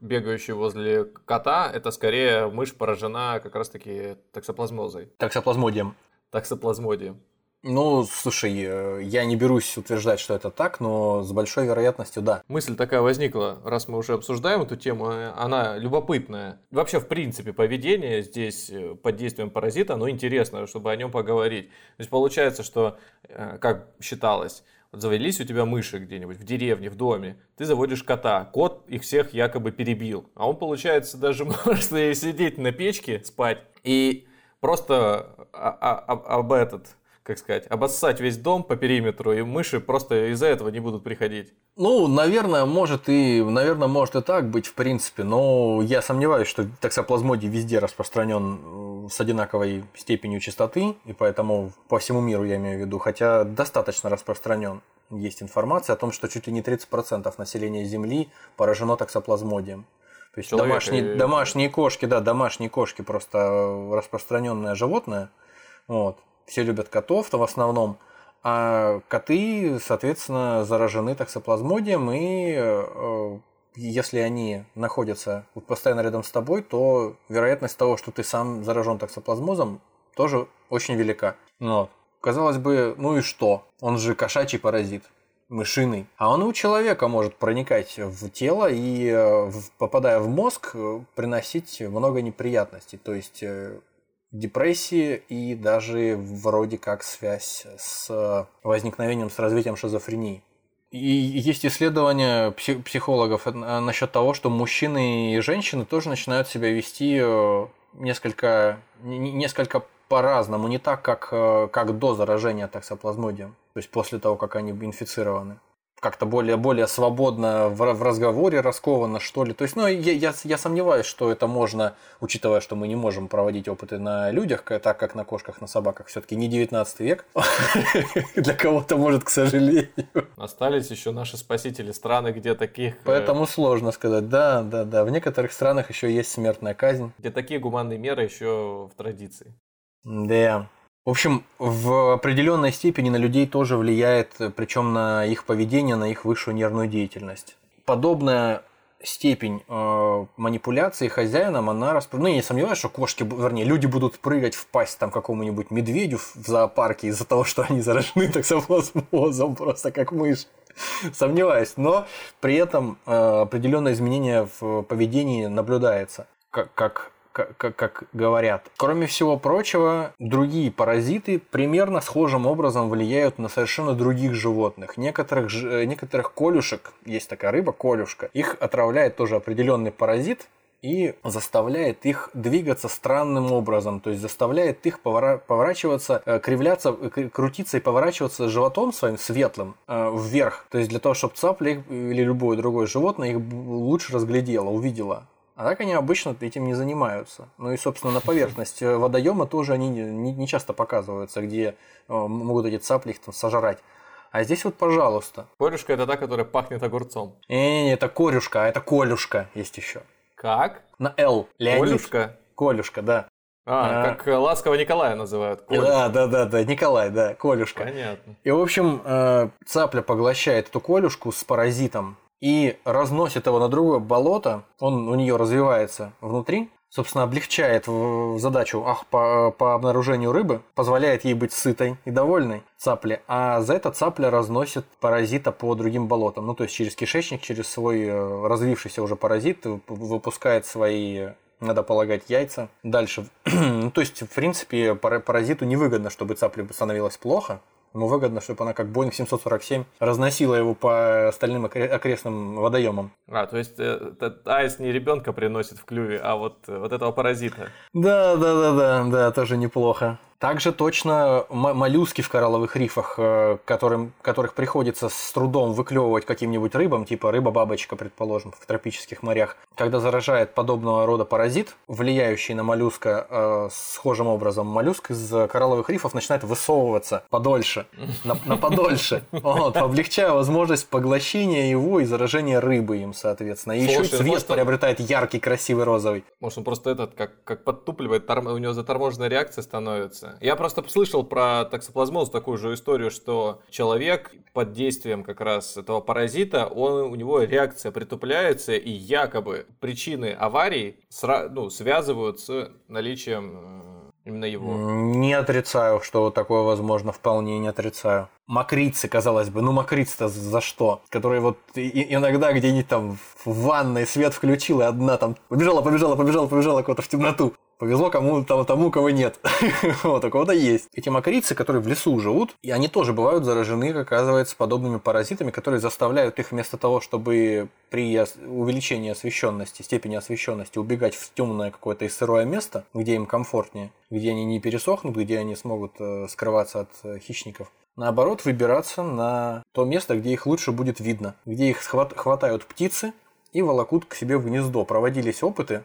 бегающую возле кота, это скорее мышь поражена как раз-таки таксоплазмозой. Таксоплазмодием. Таксоплазмодием. Ну, слушай, э, я не берусь утверждать, что это так, но с большой вероятностью да. Мысль такая возникла, раз мы уже обсуждаем эту тему, э, она любопытная. Вообще, в принципе, поведение здесь э, под действием паразита, оно интересно, чтобы о нем поговорить. То есть получается, что, как считалось, вот завелись у тебя мыши где-нибудь в деревне, в доме, ты заводишь кота, кот их всех якобы перебил, а он, получается, даже [LAUGHS] может сидеть на печке, спать и просто об этот как сказать, обоссать весь дом по периметру, и мыши просто из-за этого не будут приходить. Ну, наверное, может и, наверное, может и так быть, в принципе, но я сомневаюсь, что таксоплазмодий везде распространен э, с одинаковой степенью частоты, и поэтому по всему миру я имею в виду, хотя достаточно распространен. есть информация о том, что чуть ли не 30% населения Земли поражено токсоплазмодием. То есть Человек домашние, и... домашние кошки, да, домашние кошки просто распространенное животное. Вот. Все любят котов, то в основном. А коты, соответственно, заражены токсоплазмодием, и э, если они находятся постоянно рядом с тобой, то вероятность того, что ты сам заражен токсоплазмозом, тоже очень велика. Вот. Казалось бы, ну и что? Он же кошачий паразит, мышиный. А он у человека может проникать в тело и, э, попадая в мозг, э, приносить много неприятностей. То есть депрессии и даже вроде как связь с возникновением, с развитием шизофрении. И есть исследования психологов насчет того, что мужчины и женщины тоже начинают себя вести несколько, несколько по-разному, не так, как, э, как до заражения токсоплазмодием, то есть после того, как они инфицированы. Как-то более, более свободно в, в разговоре раскованно, что ли. То есть, ну, я, я, я сомневаюсь, что это можно, учитывая, что мы не можем проводить опыты на людях, так как на кошках, на собаках, все-таки не 19 век. [LAUGHS] Для кого-то, может, к сожалению. Остались еще наши спасители страны, где таких... Э, Поэтому сложно сказать. Да, да, да. В некоторых странах еще есть смертная казнь. Где такие гуманные меры еще в традиции. Да. В общем, в определенной степени на людей тоже влияет, причем на их поведение, на их высшую нервную деятельность. Подобная степень э, манипуляции хозяином, она распро... Ну, я не сомневаюсь, что кошки, вернее, люди будут прыгать в пасть там какому-нибудь медведю в зоопарке из-за того, что они заражены [LAUGHS] токсоплазмозом, просто как мышь. Сомневаюсь, но при этом э, определенное изменение в поведении наблюдается. Как, как как, как говорят. Кроме всего прочего, другие паразиты примерно схожим образом влияют на совершенно других животных. Некоторых, э, некоторых колюшек, есть такая рыба, колюшка, их отравляет тоже определенный паразит, и заставляет их двигаться странным образом, то есть заставляет их поворачиваться, э, кривляться, э, крутиться и поворачиваться животом своим светлым вверх, то есть для того, чтобы цапля или любое другое животное их лучше разглядело, увидело. А так они обычно этим не занимаются. Ну и, собственно, на поверхность э, водоема тоже они не, не часто показываются, где э, могут эти цапли их там сожрать. А здесь вот, пожалуйста. Корюшка это та, которая пахнет огурцом. Не-не-не, это корюшка, а это колюшка есть еще. Как? На Л. Леонид. Колюшка? Колюшка, да. А, а, как ласково Николая называют. Колюшка. Да, да, да, да, Николай, да, колюшка. Понятно. И, в общем, э, цапля поглощает эту колюшку с паразитом и разносит его на другое болото, он у нее развивается внутри, собственно, облегчает задачу ах, по, по обнаружению рыбы, позволяет ей быть сытой и довольной цапли, а за это цапля разносит паразита по другим болотам, ну то есть через кишечник, через свой э, развившийся уже паразит выпускает свои надо полагать, яйца. Дальше. [CLEARS THROAT] ну, то есть, в принципе, паразиту невыгодно, чтобы цапле становилось плохо. Ему выгодно, чтобы она как Boeing 747 разносила его по остальным окрестным водоемам. А, то есть этот аист не ребенка приносит в клюве, а вот, э, вот этого паразита. Да, да, да, да, да, тоже неплохо. Также точно моллюски в коралловых рифах, э, которым, которых приходится с трудом выклевывать каким-нибудь рыбам, типа рыба-бабочка, предположим, в тропических морях, когда заражает подобного рода паразит, влияющий на моллюска э, схожим образом, моллюск из коралловых рифов начинает высовываться подольше, на, на подольше, вот, облегчая возможность поглощения его и заражения рыбы им, соответственно. И еще цвет может, приобретает яркий, красивый розовый. Может, он просто этот, как, как подтупливает, у него заторможенная реакция становится меняется. Я просто слышал про токсоплазмоз такую же историю, что человек под действием как раз этого паразита, он, у него реакция притупляется, и якобы причины аварий сра- ну, связывают с наличием именно его. Не отрицаю, что такое возможно, вполне не отрицаю. Макрицы, казалось бы, ну макрицы-то за что? Которые вот иногда где-нибудь там в ванной свет включил, и одна там побежала, побежала, побежала, побежала куда-то в темноту. Повезло кому тому, тому, кого нет. [LAUGHS] вот, у кого-то есть. Эти макарицы, которые в лесу живут, и они тоже бывают заражены, оказывается, подобными паразитами, которые заставляют их вместо того, чтобы при увеличении освещенности, степени освещенности убегать в темное какое-то и сырое место, где им комфортнее, где они не пересохнут, где они смогут э, скрываться от э, хищников. Наоборот, выбираться на то место, где их лучше будет видно, где их хватают птицы и волокут к себе в гнездо. Проводились опыты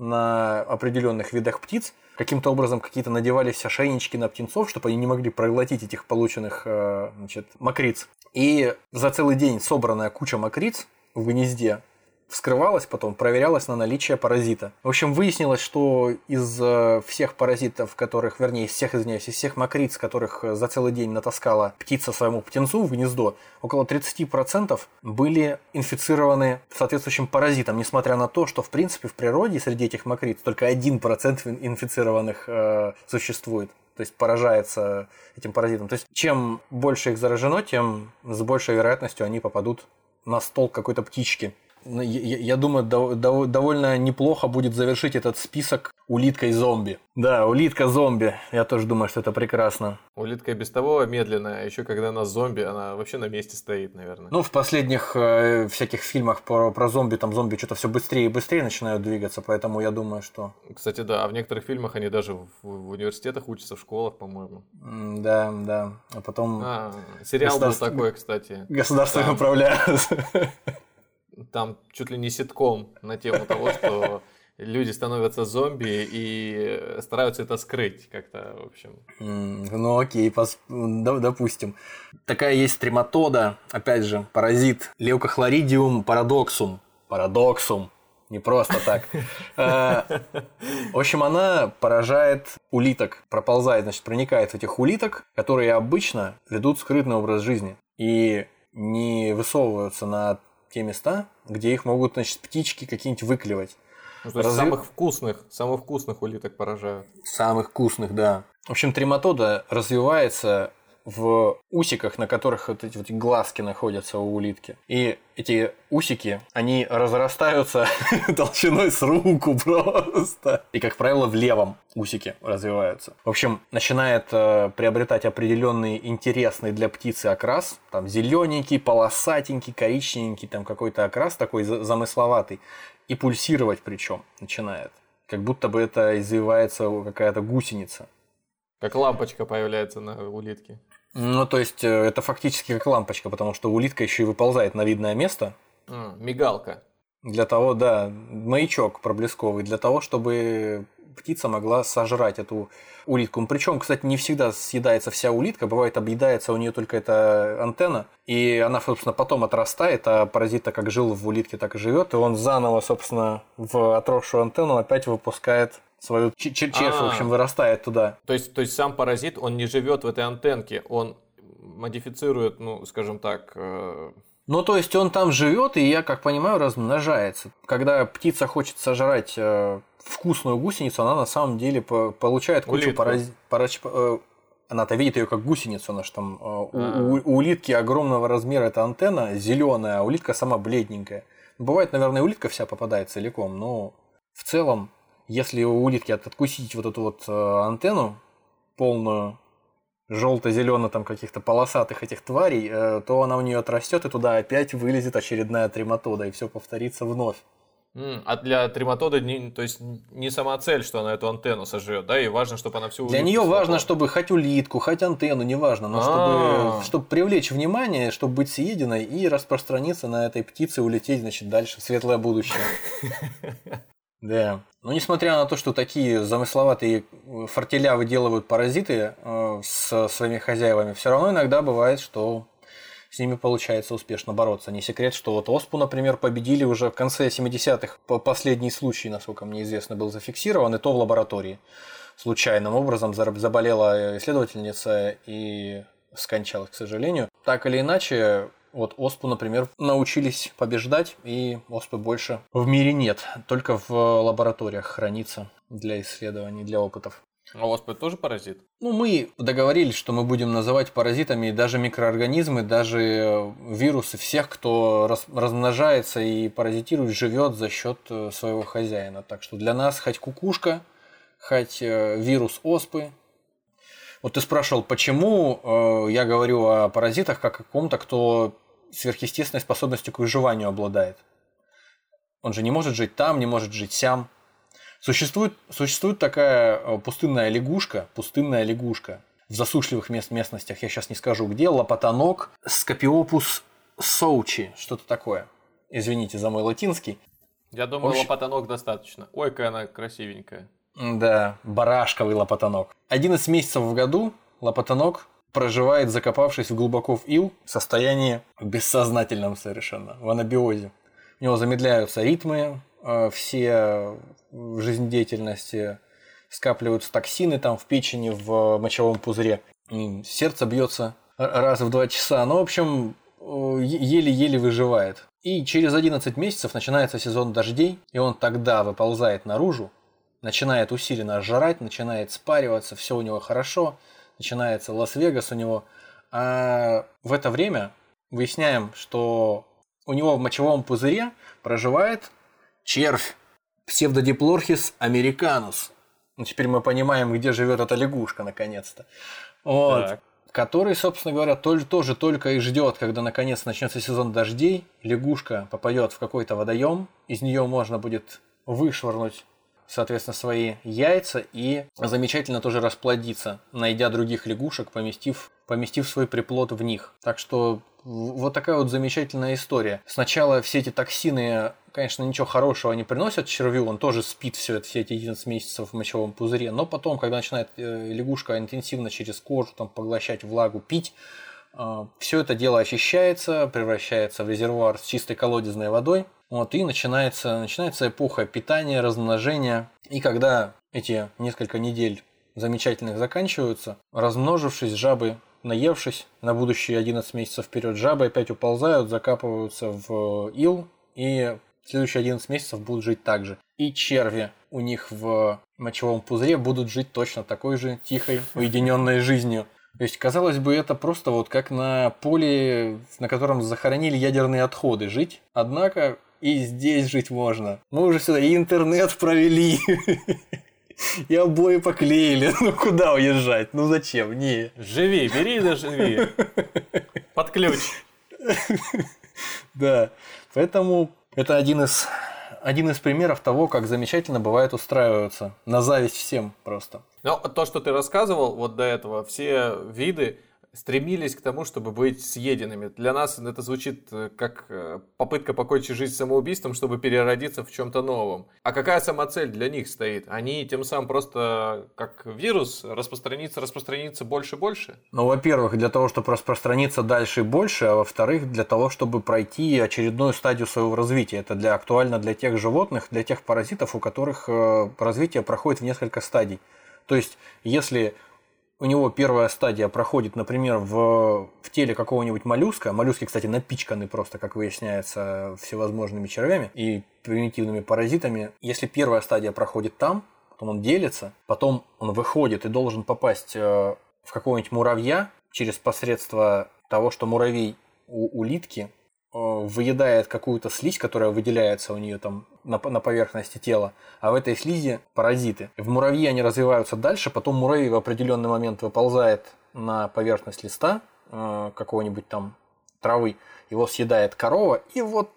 на определенных видах птиц. Каким-то образом какие-то надевались ошейнички на птенцов, чтобы они не могли проглотить этих полученных э, значит, мокриц. И за целый день собранная куча мокриц в гнезде вскрывалась потом, проверялась на наличие паразита. В общем, выяснилось, что из э, всех паразитов, которых, вернее, из всех, извиняюсь, из всех мокриц, которых э, за целый день натаскала птица своему птенцу в гнездо, около 30% были инфицированы соответствующим паразитом, несмотря на то, что, в принципе, в природе среди этих мокриц только 1% инфицированных э, существует то есть поражается этим паразитом. То есть чем больше их заражено, тем с большей вероятностью они попадут на стол какой-то птички. Ну, я, я думаю, до, до, довольно неплохо будет завершить этот список улиткой зомби. Да, улитка зомби. Я тоже думаю, что это прекрасно. Улитка без того медленная, а еще когда она зомби, она вообще на месте стоит, наверное. Ну, в последних э, всяких фильмах про, про зомби, там зомби что-то все быстрее и быстрее начинают двигаться, поэтому я думаю, что... Кстати, да, а в некоторых фильмах они даже в, в университетах учатся, в школах, по-моему. Да, да. А потом... А, сериал был такой, кстати. Государство там... управляют. [LAUGHS] Там чуть ли не ситком на тему того, что [LAUGHS] люди становятся зомби и стараются это скрыть как-то, в общем. ну окей, пос... допустим. Такая есть трематода, опять же, паразит, леукохлоридиум парадоксум. Парадоксум. Не просто так. Э, в общем, она поражает улиток, проползает, значит, проникает в этих улиток, которые обычно ведут скрытный образ жизни и не высовываются на те места, где их могут, значит, птички какие-нибудь выклевать. Ну, то есть Разве... самых вкусных, самых вкусных улиток поражают. Самых вкусных, да. В общем, трематода развивается в усиках, на которых вот эти вот глазки находятся у улитки. И эти усики, они разрастаются [LAUGHS] толщиной с руку просто. И, как правило, в левом усике развиваются. В общем, начинает э, приобретать определенный интересный для птицы окрас. Там зелененький, полосатенький, коричневенький, там какой-то окрас такой замысловатый. И пульсировать причем начинает. Как будто бы это извивается какая-то гусеница. Как лампочка появляется на улитке. Ну, то есть, э, это фактически как лампочка, потому что улитка еще и выползает на видное место. А, мигалка. Для того, да, маячок проблесковый, для того, чтобы птица могла сожрать эту улитку. Причем, кстати, не всегда съедается вся улитка, бывает объедается у нее только эта антенна, и она, собственно, потом отрастает, а паразит как жил в улитке, так и живет, и он заново, собственно, в отросшую антенну опять выпускает свою черчев, в общем, а. вырастает туда. То есть, то есть сам паразит, он не живет в этой антенке, он модифицирует, ну, скажем так... Э... Ну, то есть он там живет, и я, как понимаю, размножается. Когда птица хочет сожрать э, вкусную гусеницу, она на самом деле по получает кучу паразитов. Параз... Э, она-то видит ее как гусеницу, она же там э, у, а. у, у улитки огромного размера эта антенна зеленая, а улитка сама бледненькая. Бывает, наверное, улитка вся попадает целиком, но в целом если у улитки откусить вот эту вот э, антенну полную желто-зелено там каких-то полосатых этих тварей, э, то она у нее отрастет, и туда опять вылезет очередная трематода, и все повторится вновь. Mm, а для трематода, не, то есть не сама цель, что она эту антенну сожрет, да, и важно, чтобы она всю Для нее важно, чтобы хоть улитку, хоть антенну, неважно, но чтобы, а. чтобы привлечь внимание, чтобы быть съеденной и распространиться на этой птице, улететь, значит, дальше в светлое будущее. [LAUGHS] Да. Но несмотря на то, что такие замысловатые фортеля выделывают паразиты э, с своими хозяевами, все равно иногда бывает, что с ними получается успешно бороться. Не секрет, что вот оспу, например, победили уже в конце 70-х. Последний случай, насколько мне известно, был зафиксирован, и то в лаборатории. Случайным образом заболела исследовательница и скончалась, к сожалению. Так или иначе, вот оспу, например, научились побеждать, и оспы больше в мире нет. Только в лабораториях хранится для исследований, для опытов. А оспы тоже паразит? Ну, мы договорились, что мы будем называть паразитами даже микроорганизмы, даже вирусы, всех, кто раз, размножается и паразитирует, живет за счет э, своего хозяина. Так что для нас хоть кукушка, хоть э, вирус оспы, вот ты спрашивал, почему э, я говорю о паразитах как о ком-то, кто сверхъестественной способностью к выживанию обладает. Он же не может жить там, не может жить сям. Существует, существует такая э, пустынная лягушка, пустынная лягушка в засушливых мест, местностях, я сейчас не скажу где, лопатонок, скопиопус соучи, что-то такое. Извините за мой латинский. Я думаю, общем... лопатонок достаточно. Ой, какая она красивенькая. Да, барашковый лопатонок. 11 месяцев в году лопатонок проживает, закопавшись глубоко в ил, в состоянии бессознательном совершенно, в анабиозе. У него замедляются ритмы, э, все в жизнедеятельности, скапливаются токсины там в печени, в мочевом пузыре. Сердце бьется раз в два часа. Ну, в общем, э, еле-еле выживает. И через 11 месяцев начинается сезон дождей, и он тогда выползает наружу, начинает усиленно жрать, начинает спариваться, все у него хорошо, начинается Лас-Вегас у него. А в это время выясняем, что у него в мочевом пузыре проживает червь псевдодиплорхис американус. Ну, теперь мы понимаем, где живет эта лягушка, наконец-то. Вот. Так. Который, собственно говоря, тоже, тоже только и ждет, когда наконец начнется сезон дождей, лягушка попадет в какой-то водоем, из нее можно будет вышвырнуть соответственно, свои яйца и замечательно тоже расплодиться, найдя других лягушек, поместив, поместив свой приплод в них. Так что вот такая вот замечательная история. Сначала все эти токсины, конечно, ничего хорошего не приносят червю, он тоже спит все, это, все эти 11 месяцев в мочевом пузыре, но потом, когда начинает э, лягушка интенсивно через кожу там, поглощать влагу, пить, э, все это дело очищается, превращается в резервуар с чистой колодезной водой, вот, и начинается, начинается эпоха питания, размножения. И когда эти несколько недель замечательных заканчиваются, размножившись, жабы, наевшись, на будущие 11 месяцев вперед, жабы опять уползают, закапываются в ил, и следующие 11 месяцев будут жить так же. И черви у них в мочевом пузыре будут жить точно такой же тихой, уединенной жизнью. То есть, казалось бы, это просто вот как на поле, на котором захоронили ядерные отходы жить. Однако и здесь жить можно. Мы уже сюда и интернет провели, и обои поклеили. [LAUGHS] Ну куда уезжать? Ну зачем? Не. Живи, бери да живи. Под ключ. Да. Поэтому это один из один из примеров того, как замечательно бывает устраиваться. На зависть всем просто. Ну, то, что ты рассказывал вот до этого, все виды, стремились к тому, чтобы быть съеденными. Для нас это звучит э, как э, попытка покончить жизнь самоубийством, чтобы переродиться в чем-то новом. А какая сама цель для них стоит? Они тем самым просто как вирус распространиться, распространиться больше и больше? Ну, во-первых, для того, чтобы распространиться дальше и больше, а во-вторых, для того, чтобы пройти очередную стадию своего развития. Это для, актуально для тех животных, для тех паразитов, у которых э, развитие проходит в несколько стадий. То есть, если у него первая стадия проходит, например, в, в теле какого-нибудь моллюска. Моллюски, кстати, напичканы просто, как выясняется, всевозможными червями и примитивными паразитами. Если первая стадия проходит там, потом он делится, потом он выходит и должен попасть э, в какого-нибудь муравья через посредство того, что муравей у улитки выедает какую-то слизь, которая выделяется у нее там на, на поверхности тела, а в этой слизи паразиты. В муравьи они развиваются дальше, потом муравей в определенный момент выползает на поверхность листа э, какого-нибудь там травы, его съедает корова, и вот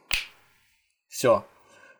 все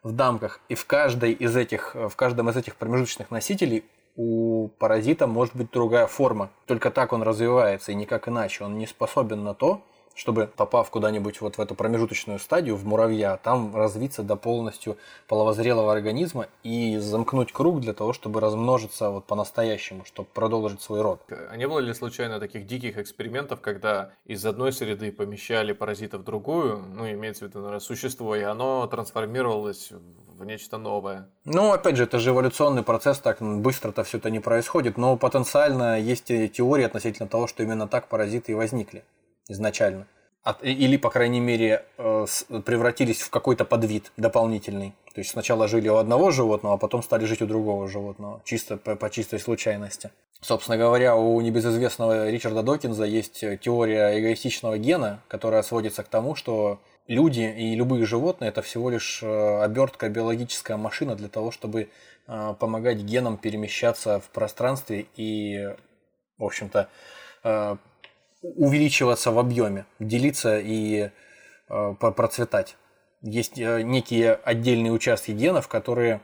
в дамках. И в каждой из этих, в каждом из этих промежуточных носителей у паразита может быть другая форма. Только так он развивается, и никак иначе. Он не способен на то, чтобы, попав куда-нибудь вот в эту промежуточную стадию, в муравья, там развиться до полностью половозрелого организма и замкнуть круг для того, чтобы размножиться вот по-настоящему, чтобы продолжить свой род. А не было ли случайно таких диких экспериментов, когда из одной среды помещали паразита в другую, ну, имеется в виду, наверное, существо, и оно трансформировалось в нечто новое? Ну, опять же, это же эволюционный процесс, так быстро-то все это не происходит, но потенциально есть теории относительно того, что именно так паразиты и возникли изначально. Или, по крайней мере, э, превратились в какой-то подвид дополнительный. То есть сначала жили у одного животного, а потом стали жить у другого животного, чисто по, по чистой случайности. Собственно говоря, у небезызвестного Ричарда Докинза есть теория эгоистичного гена, которая сводится к тому, что люди и любые животные это всего лишь э, обертка биологическая машина для того, чтобы э, помогать генам перемещаться в пространстве и, в общем-то, увеличиваться в объеме, делиться и э, процветать. Есть э, некие отдельные участки генов, которые,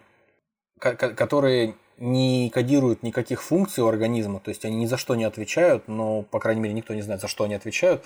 которые не кодируют никаких функций у организма, то есть они ни за что не отвечают, но, по крайней мере, никто не знает, за что они отвечают,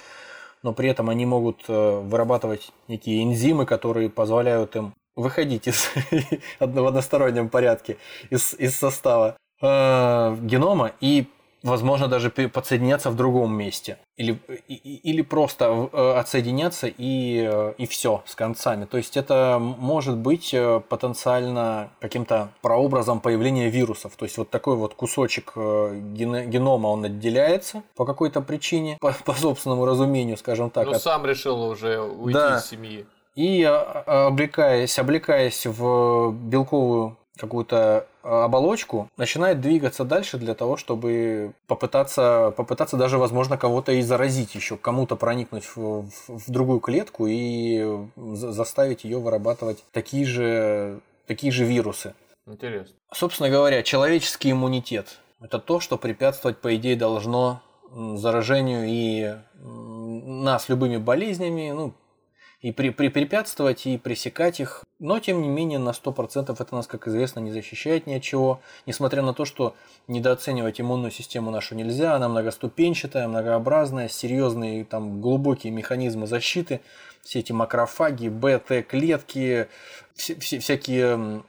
но при этом они могут э, вырабатывать некие энзимы, которые позволяют им выходить из, [LAUGHS] в одностороннем порядке из, из состава э, генома и возможно, даже подсоединяться в другом месте. Или, или просто э, отсоединяться и, э, и все с концами. То есть это может быть э, потенциально каким-то прообразом появления вирусов. То есть вот такой вот кусочек генома, он отделяется по какой-то причине, по, по собственному разумению, скажем так. Ну, от... сам решил уже уйти да. из семьи. И облекаясь, облекаясь в белковую какую-то а, оболочку, начинает двигаться дальше для того, чтобы попытаться, попытаться даже, возможно, кого-то и заразить еще, кому-то проникнуть в, в, в другую клетку и заставить ее вырабатывать такие же, такие же вирусы. Интересно. Собственно говоря, человеческий иммунитет – это то, что препятствовать, по идее, должно заражению и нас любыми болезнями, ну, и при, при, препятствовать и пресекать их. Но, тем не менее, на 100% это нас, как известно, не защищает ни от чего. Несмотря на то, что недооценивать иммунную систему нашу нельзя, она многоступенчатая, многообразная, серьезные там глубокие механизмы защиты, все эти макрофаги, БТ-клетки, все, все, всякие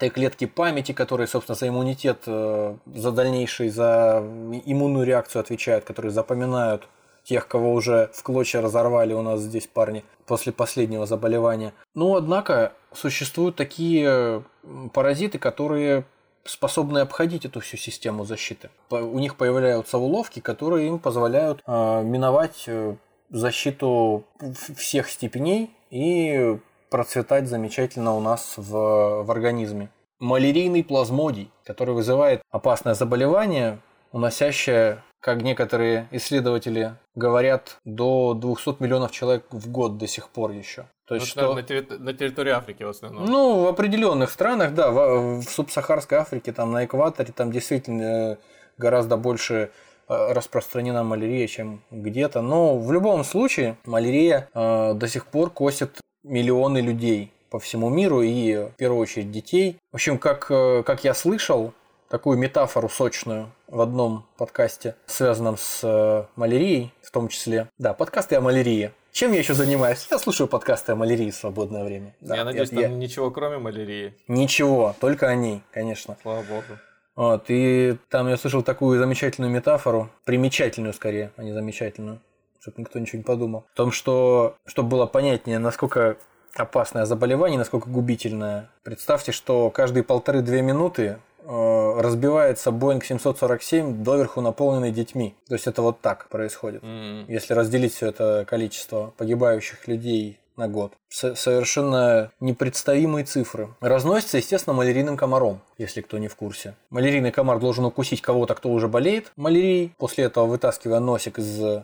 Т-клетки памяти, которые, собственно, за иммунитет, э, за дальнейший, за иммунную реакцию отвечают, которые запоминают тех, кого уже в клочья разорвали у нас здесь парни после последнего заболевания. Но, однако, существуют такие паразиты, которые способны обходить эту всю систему защиты. У них появляются уловки, которые им позволяют э, миновать защиту всех степеней и процветать замечательно у нас в, в организме. Малярийный плазмодий, который вызывает опасное заболевание, уносящее как некоторые исследователи говорят, до 200 миллионов человек в год до сих пор еще. То есть, ну, что... на, терри... на территории Африки в основном. Ну, в определенных странах, да, в, в субсахарской Африке, там на экваторе, там действительно гораздо больше э, распространена малярия, чем где-то. Но в любом случае малярия э, до сих пор косит миллионы людей по всему миру и в первую очередь детей. В общем, как, э, как я слышал, такую метафору сочную в одном подкасте, связанном с э, малярией в том числе. Да, подкасты о малярии. Чем я еще занимаюсь? Я слушаю подкасты о малярии в свободное время. Да, я надеюсь, я, там я... ничего кроме малярии. Ничего, только о ней, конечно. Слава богу. Вот, и там я слышал такую замечательную метафору, примечательную скорее, а не замечательную, чтобы никто ничего не подумал. В том, что, чтобы было понятнее, насколько опасное заболевание, насколько губительное. Представьте, что каждые полторы-две минуты разбивается Boeing 747 доверху наполненный детьми. То есть это вот так происходит. Mm-hmm. Если разделить все это количество погибающих людей на год. С- совершенно непредставимые цифры. Разносится, естественно, малярийным комаром, если кто не в курсе. Малярийный комар должен укусить кого-то, кто уже болеет малярией. После этого, вытаскивая носик из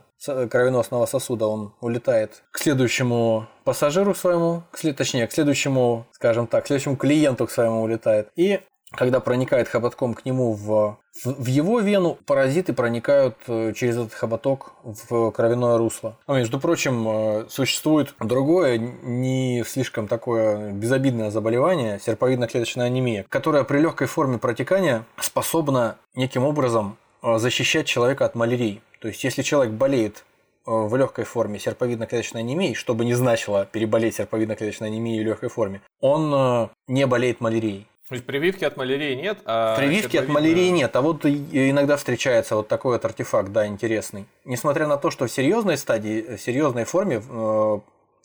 кровеносного сосуда, он улетает к следующему пассажиру своему, к, точнее, к следующему, скажем так, к следующему клиенту к своему улетает. И когда проникает хоботком к нему в, в, его вену, паразиты проникают э, через этот хоботок в кровяное русло. А между прочим, э, существует другое, не слишком такое безобидное заболевание, серповидно-клеточная анемия, которая при легкой форме протекания способна неким образом э, защищать человека от малярии. То есть, если человек болеет в легкой форме серповидно-клеточной анемией, чтобы не значило переболеть серповидно-клеточной анемией в легкой форме, он не болеет малярией. То есть прививки от малярии нет, а прививки от малярии нет, а вот иногда встречается вот такой вот артефакт, да, интересный. Несмотря на то, что в серьезной стадии, в серьезной форме э,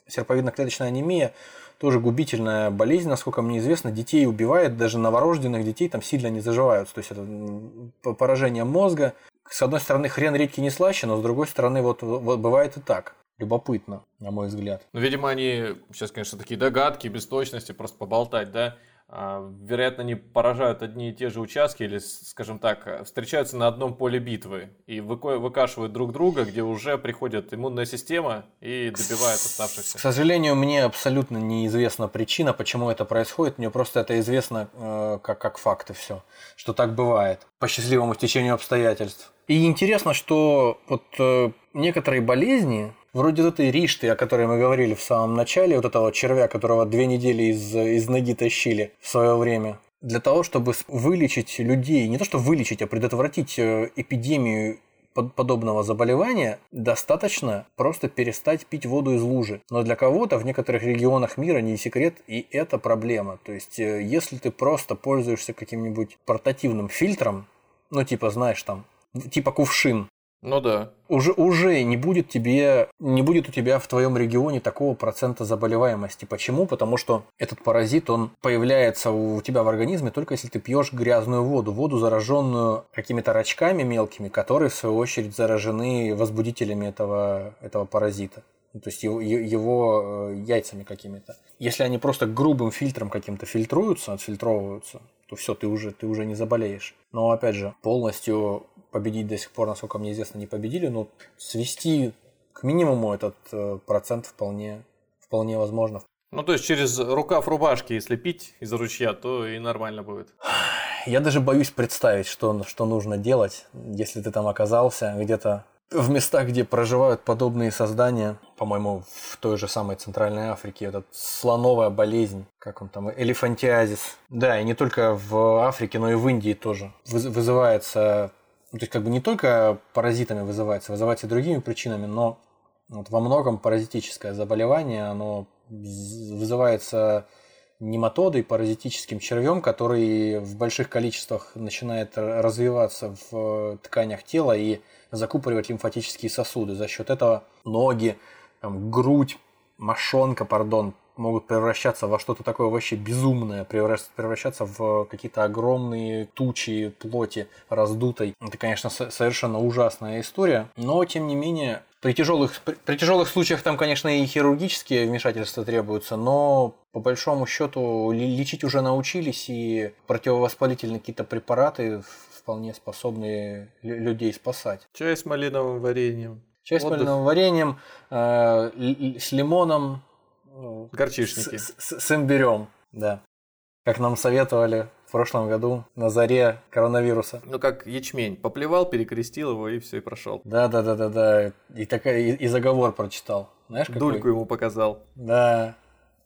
серповидно-клеточная анемия тоже губительная болезнь, насколько мне известно, детей убивает, даже новорожденных детей там сильно не заживаются. То есть это поражение мозга. С одной стороны, хрен редьки не слаще, но с другой стороны, вот, вот бывает и так. Любопытно, на мой взгляд. Ну, видимо, они сейчас, конечно, такие догадки, без точности, просто поболтать, да? А, вероятно, они поражают одни и те же участки или, скажем так, встречаются на одном поле битвы и выкашивают друг друга, где уже приходит иммунная система и добивает оставшихся. К сожалению, мне абсолютно неизвестна причина, почему это происходит. Мне просто это известно э, как, как факт и все, что так бывает по счастливому стечению обстоятельств. И интересно, что вот э, некоторые болезни, Вроде вот этой ришты, о которой мы говорили в самом начале, вот этого червя, которого две недели из, из ноги тащили в свое время, для того, чтобы вылечить людей, не то что вылечить, а предотвратить э, эпидемию подобного заболевания, достаточно просто перестать пить воду из лужи. Но для кого-то в некоторых регионах мира не секрет, и это проблема. То есть, э, если ты просто пользуешься каким-нибудь портативным фильтром, ну типа, знаешь, там, типа кувшин. Ну да. Уже, уже не будет тебе, не будет у тебя в твоем регионе такого процента заболеваемости. Почему? Потому что этот паразит, он появляется у тебя в организме только если ты пьешь грязную воду, воду, зараженную какими-то рачками мелкими, которые в свою очередь заражены возбудителями этого, этого паразита. Ну, то есть его, его э, яйцами какими-то. Если они просто грубым фильтром каким-то фильтруются, отфильтровываются, то все, ты уже, ты уже не заболеешь. Но опять же, полностью победить до сих пор, насколько мне известно, не победили, но свести к минимуму этот э, процент вполне, вполне возможно. Ну, то есть через рукав рубашки, если пить из ручья, то и нормально будет. Я даже боюсь представить, что, что нужно делать, если ты там оказался где-то в местах, где проживают подобные создания, по-моему, в той же самой Центральной Африке, этот слоновая болезнь, как он там, элефантиазис. Да, и не только в Африке, но и в Индии тоже вызывается ну, то есть как бы не только паразитами вызывается, вызывается и другими причинами, но вот во многом паразитическое заболевание, оно вызывается нематодой, паразитическим червем, который в больших количествах начинает развиваться в тканях тела и закупоривать лимфатические сосуды. За счет этого ноги, там, грудь, мошонка, пардон, могут превращаться во что-то такое вообще безумное, превращаться в какие-то огромные тучи плоти раздутой. Это, конечно, совершенно ужасная история, но, тем не менее, при тяжелых, при, при тяжелых случаях там, конечно, и хирургические вмешательства требуются, но по большому счету лечить уже научились, и противовоспалительные какие-то препараты вполне способны людей спасать. Чай с малиновым вареньем. Чай с малиновым вареньем, э, с лимоном, Горчишники. С, с, с имбирем, да. Как нам советовали в прошлом году на заре коронавируса. Ну, как ячмень. Поплевал, перекрестил его и все, и прошел. Да, да, да, да, да. И, такая, и, и заговор прочитал. Знаешь, какой? Дульку ему показал. Да.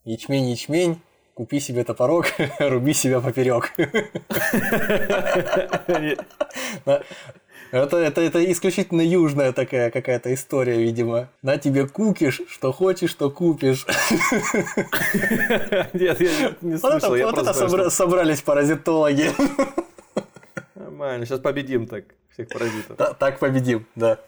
Ячмень, ячмень, купи себе топорок, [LAUGHS] руби себя поперек. [LAUGHS] Это, это, это исключительно южная такая какая-то история, видимо. На тебе кукиш, что хочешь, что купишь. [LAUGHS] Нет, я не слышал. Вот, это собра- собрались паразитологи. Нормально, сейчас победим так всех паразитов. Так победим, да.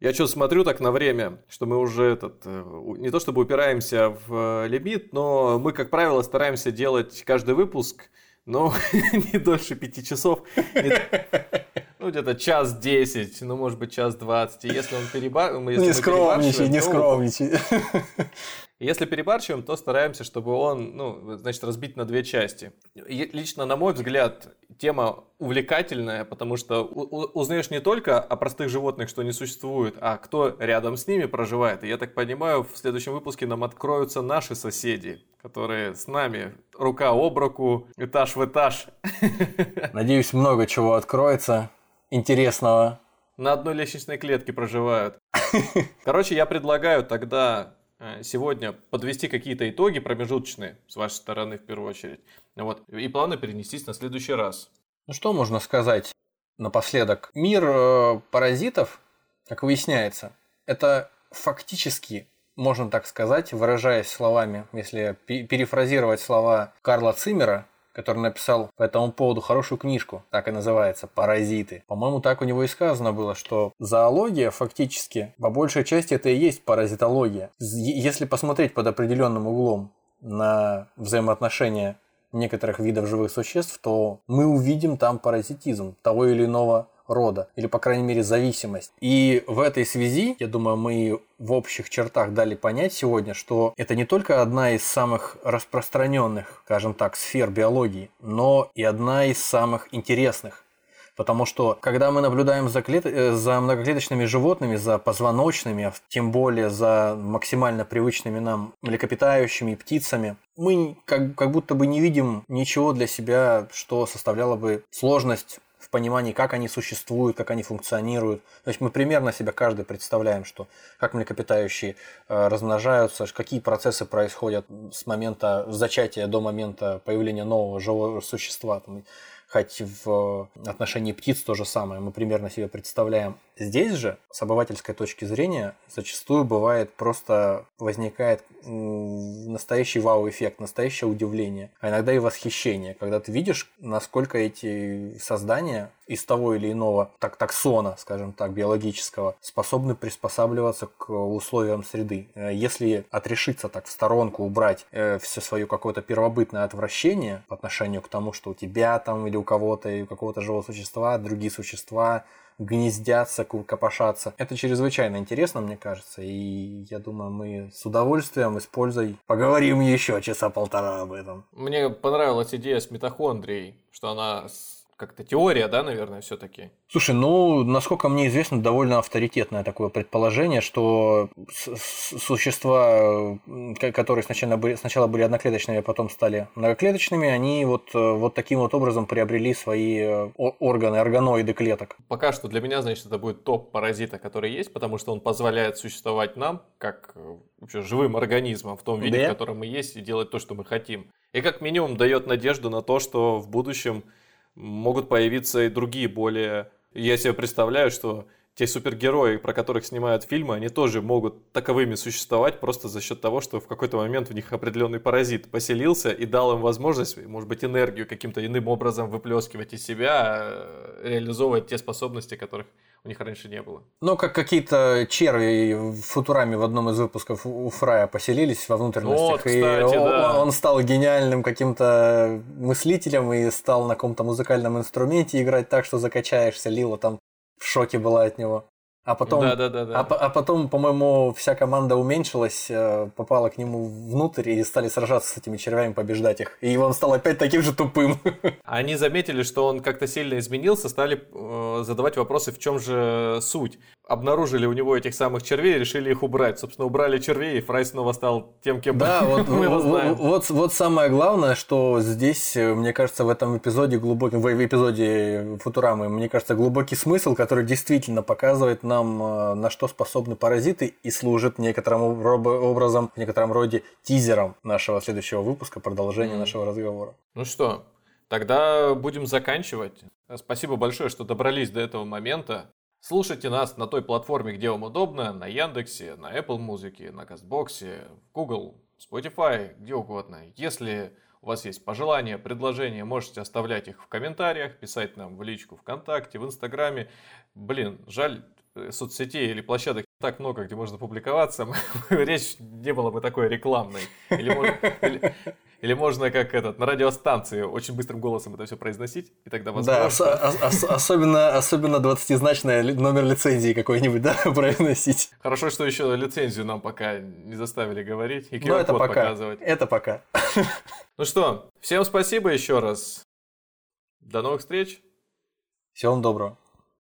Я что смотрю так на время, что мы уже этот, э, не то чтобы упираемся в э, лимит, но мы, как правило, стараемся делать каждый выпуск ну, [LAUGHS] не дольше пяти часов. Ну, где-то час десять, ну, может быть, час двадцать. И если он перебарщивает... Не скромничай, не скромничай. Если перебарщиваем, то стараемся, чтобы он, ну, значит, разбить на две части. И лично, на мой взгляд, тема увлекательная, потому что узнаешь не только о простых животных, что не существует, а кто рядом с ними проживает. И я так понимаю, в следующем выпуске нам откроются наши соседи, которые с нами рука об руку, этаж в этаж. [LAUGHS] Надеюсь, много чего откроется интересного. На одной лестничной клетке проживают. [LAUGHS] Короче, я предлагаю тогда сегодня подвести какие-то итоги промежуточные с вашей стороны в первую очередь. Вот, и планы перенестись на следующий раз. Ну что можно сказать напоследок? Мир э, паразитов, как выясняется, это фактически, можно так сказать, выражаясь словами, если перефразировать слова Карла Циммера, который написал по этому поводу хорошую книжку, так и называется «Паразиты». По-моему, так у него и сказано было, что зоология фактически, по большей части, это и есть паразитология. Если посмотреть под определенным углом на взаимоотношения некоторых видов живых существ, то мы увидим там паразитизм того или иного рода, или, по крайней мере, зависимость. И в этой связи, я думаю, мы в общих чертах дали понять сегодня, что это не только одна из самых распространенных, скажем так, сфер биологии, но и одна из самых интересных. Потому что, когда мы наблюдаем за, клет... Э, за многоклеточными животными, за позвоночными, а тем более за максимально привычными нам млекопитающими птицами, мы как, как будто бы не видим ничего для себя, что составляло бы сложность в понимании, как они существуют, как они функционируют. То есть мы примерно себя каждый представляем, что как млекопитающие э, размножаются, какие процессы происходят с момента зачатия до момента появления нового живого существа. Хоть в отношении птиц то же самое, мы примерно себе представляем. Здесь же, с обывательской точки зрения, зачастую бывает просто возникает настоящий вау-эффект, настоящее удивление, а иногда и восхищение, когда ты видишь, насколько эти создания из того или иного так таксона, скажем так, биологического, способны приспосабливаться к условиям среды. Э, если отрешиться так в сторонку, убрать э, все свое какое-то первобытное отвращение по отношению к тому, что у тебя там или у кого-то, или у какого-то живого существа, другие существа гнездятся, копошатся. Это чрезвычайно интересно, мне кажется, и я думаю, мы с удовольствием, используя, поговорим еще часа полтора об этом. Мне понравилась идея с митохондрией, что она как-то теория, да, наверное, все-таки. Слушай, ну, насколько мне известно, довольно авторитетное такое предположение, что существа, которые сначала были, сначала были одноклеточными, а потом стали многоклеточными, они вот, вот таким вот образом приобрели свои э, органы, органоиды клеток. Пока что для меня, значит, это будет топ паразита, который есть, потому что он позволяет существовать нам, как э, вообще, живым организмом в том виде, да? в котором мы есть, и делать то, что мы хотим. И как минимум дает надежду на то, что в будущем могут появиться и другие более... Я себе представляю, что те супергерои, про которых снимают фильмы, они тоже могут таковыми существовать просто за счет того, что в какой-то момент в них определенный паразит поселился и дал им возможность, может быть, энергию каким-то иным образом выплескивать из себя, э, реализовывать те способности, которых у них раньше не было. Ну, как какие-то черви в Футураме в одном из выпусков у Фрая поселились во внутренностях. Вот, кстати, и да. он стал гениальным каким-то мыслителем и стал на каком-то музыкальном инструменте играть так, что закачаешься. Лила там в шоке была от него. А потом, да, да, да, да. А, а потом, по-моему, вся команда уменьшилась, э, попала к нему внутрь и стали сражаться с этими червями, побеждать их. И он стал опять таким же тупым. [LAUGHS] Они заметили, что он как-то сильно изменился, стали э, задавать вопросы, в чем же суть. Обнаружили у него этих самых червей, решили их убрать. Собственно, убрали червей, и Фрай снова стал тем, кем да, [LAUGHS] вот, мы его знаем. Вот, вот самое главное, что здесь, э, мне кажется, в этом эпизоде глубокий, в эпизоде Футурамы, мне кажется, глубокий смысл, который действительно показывает нам нам, э, на что способны паразиты и служит некоторым образом, в некотором роде тизером нашего следующего выпуска, продолжения mm. нашего разговора. Ну что, тогда будем заканчивать. Спасибо большое, что добрались до этого момента. Слушайте нас на той платформе, где вам удобно, на Яндексе, на Apple Music, на Кастбоксе, Google, Spotify, где угодно. Если у вас есть пожелания, предложения, можете оставлять их в комментариях, писать нам в личку ВКонтакте, в Инстаграме. Блин, жаль, Э, соцсетей или площадок так много, где можно публиковаться, [LAUGHS] речь не была бы такой рекламной. Или можно, или, или можно как этот, на радиостанции очень быстрым голосом это все произносить, и тогда возможно... Да, ос- ос- особенно, особенно 20-значный номер лицензии какой-нибудь, да, [LAUGHS] произносить. Хорошо, что еще лицензию нам пока не заставили говорить и QR-код ну, пока. показывать. Это пока. [LAUGHS] Ну что, всем спасибо еще раз. До новых встреч. Всего вам доброго.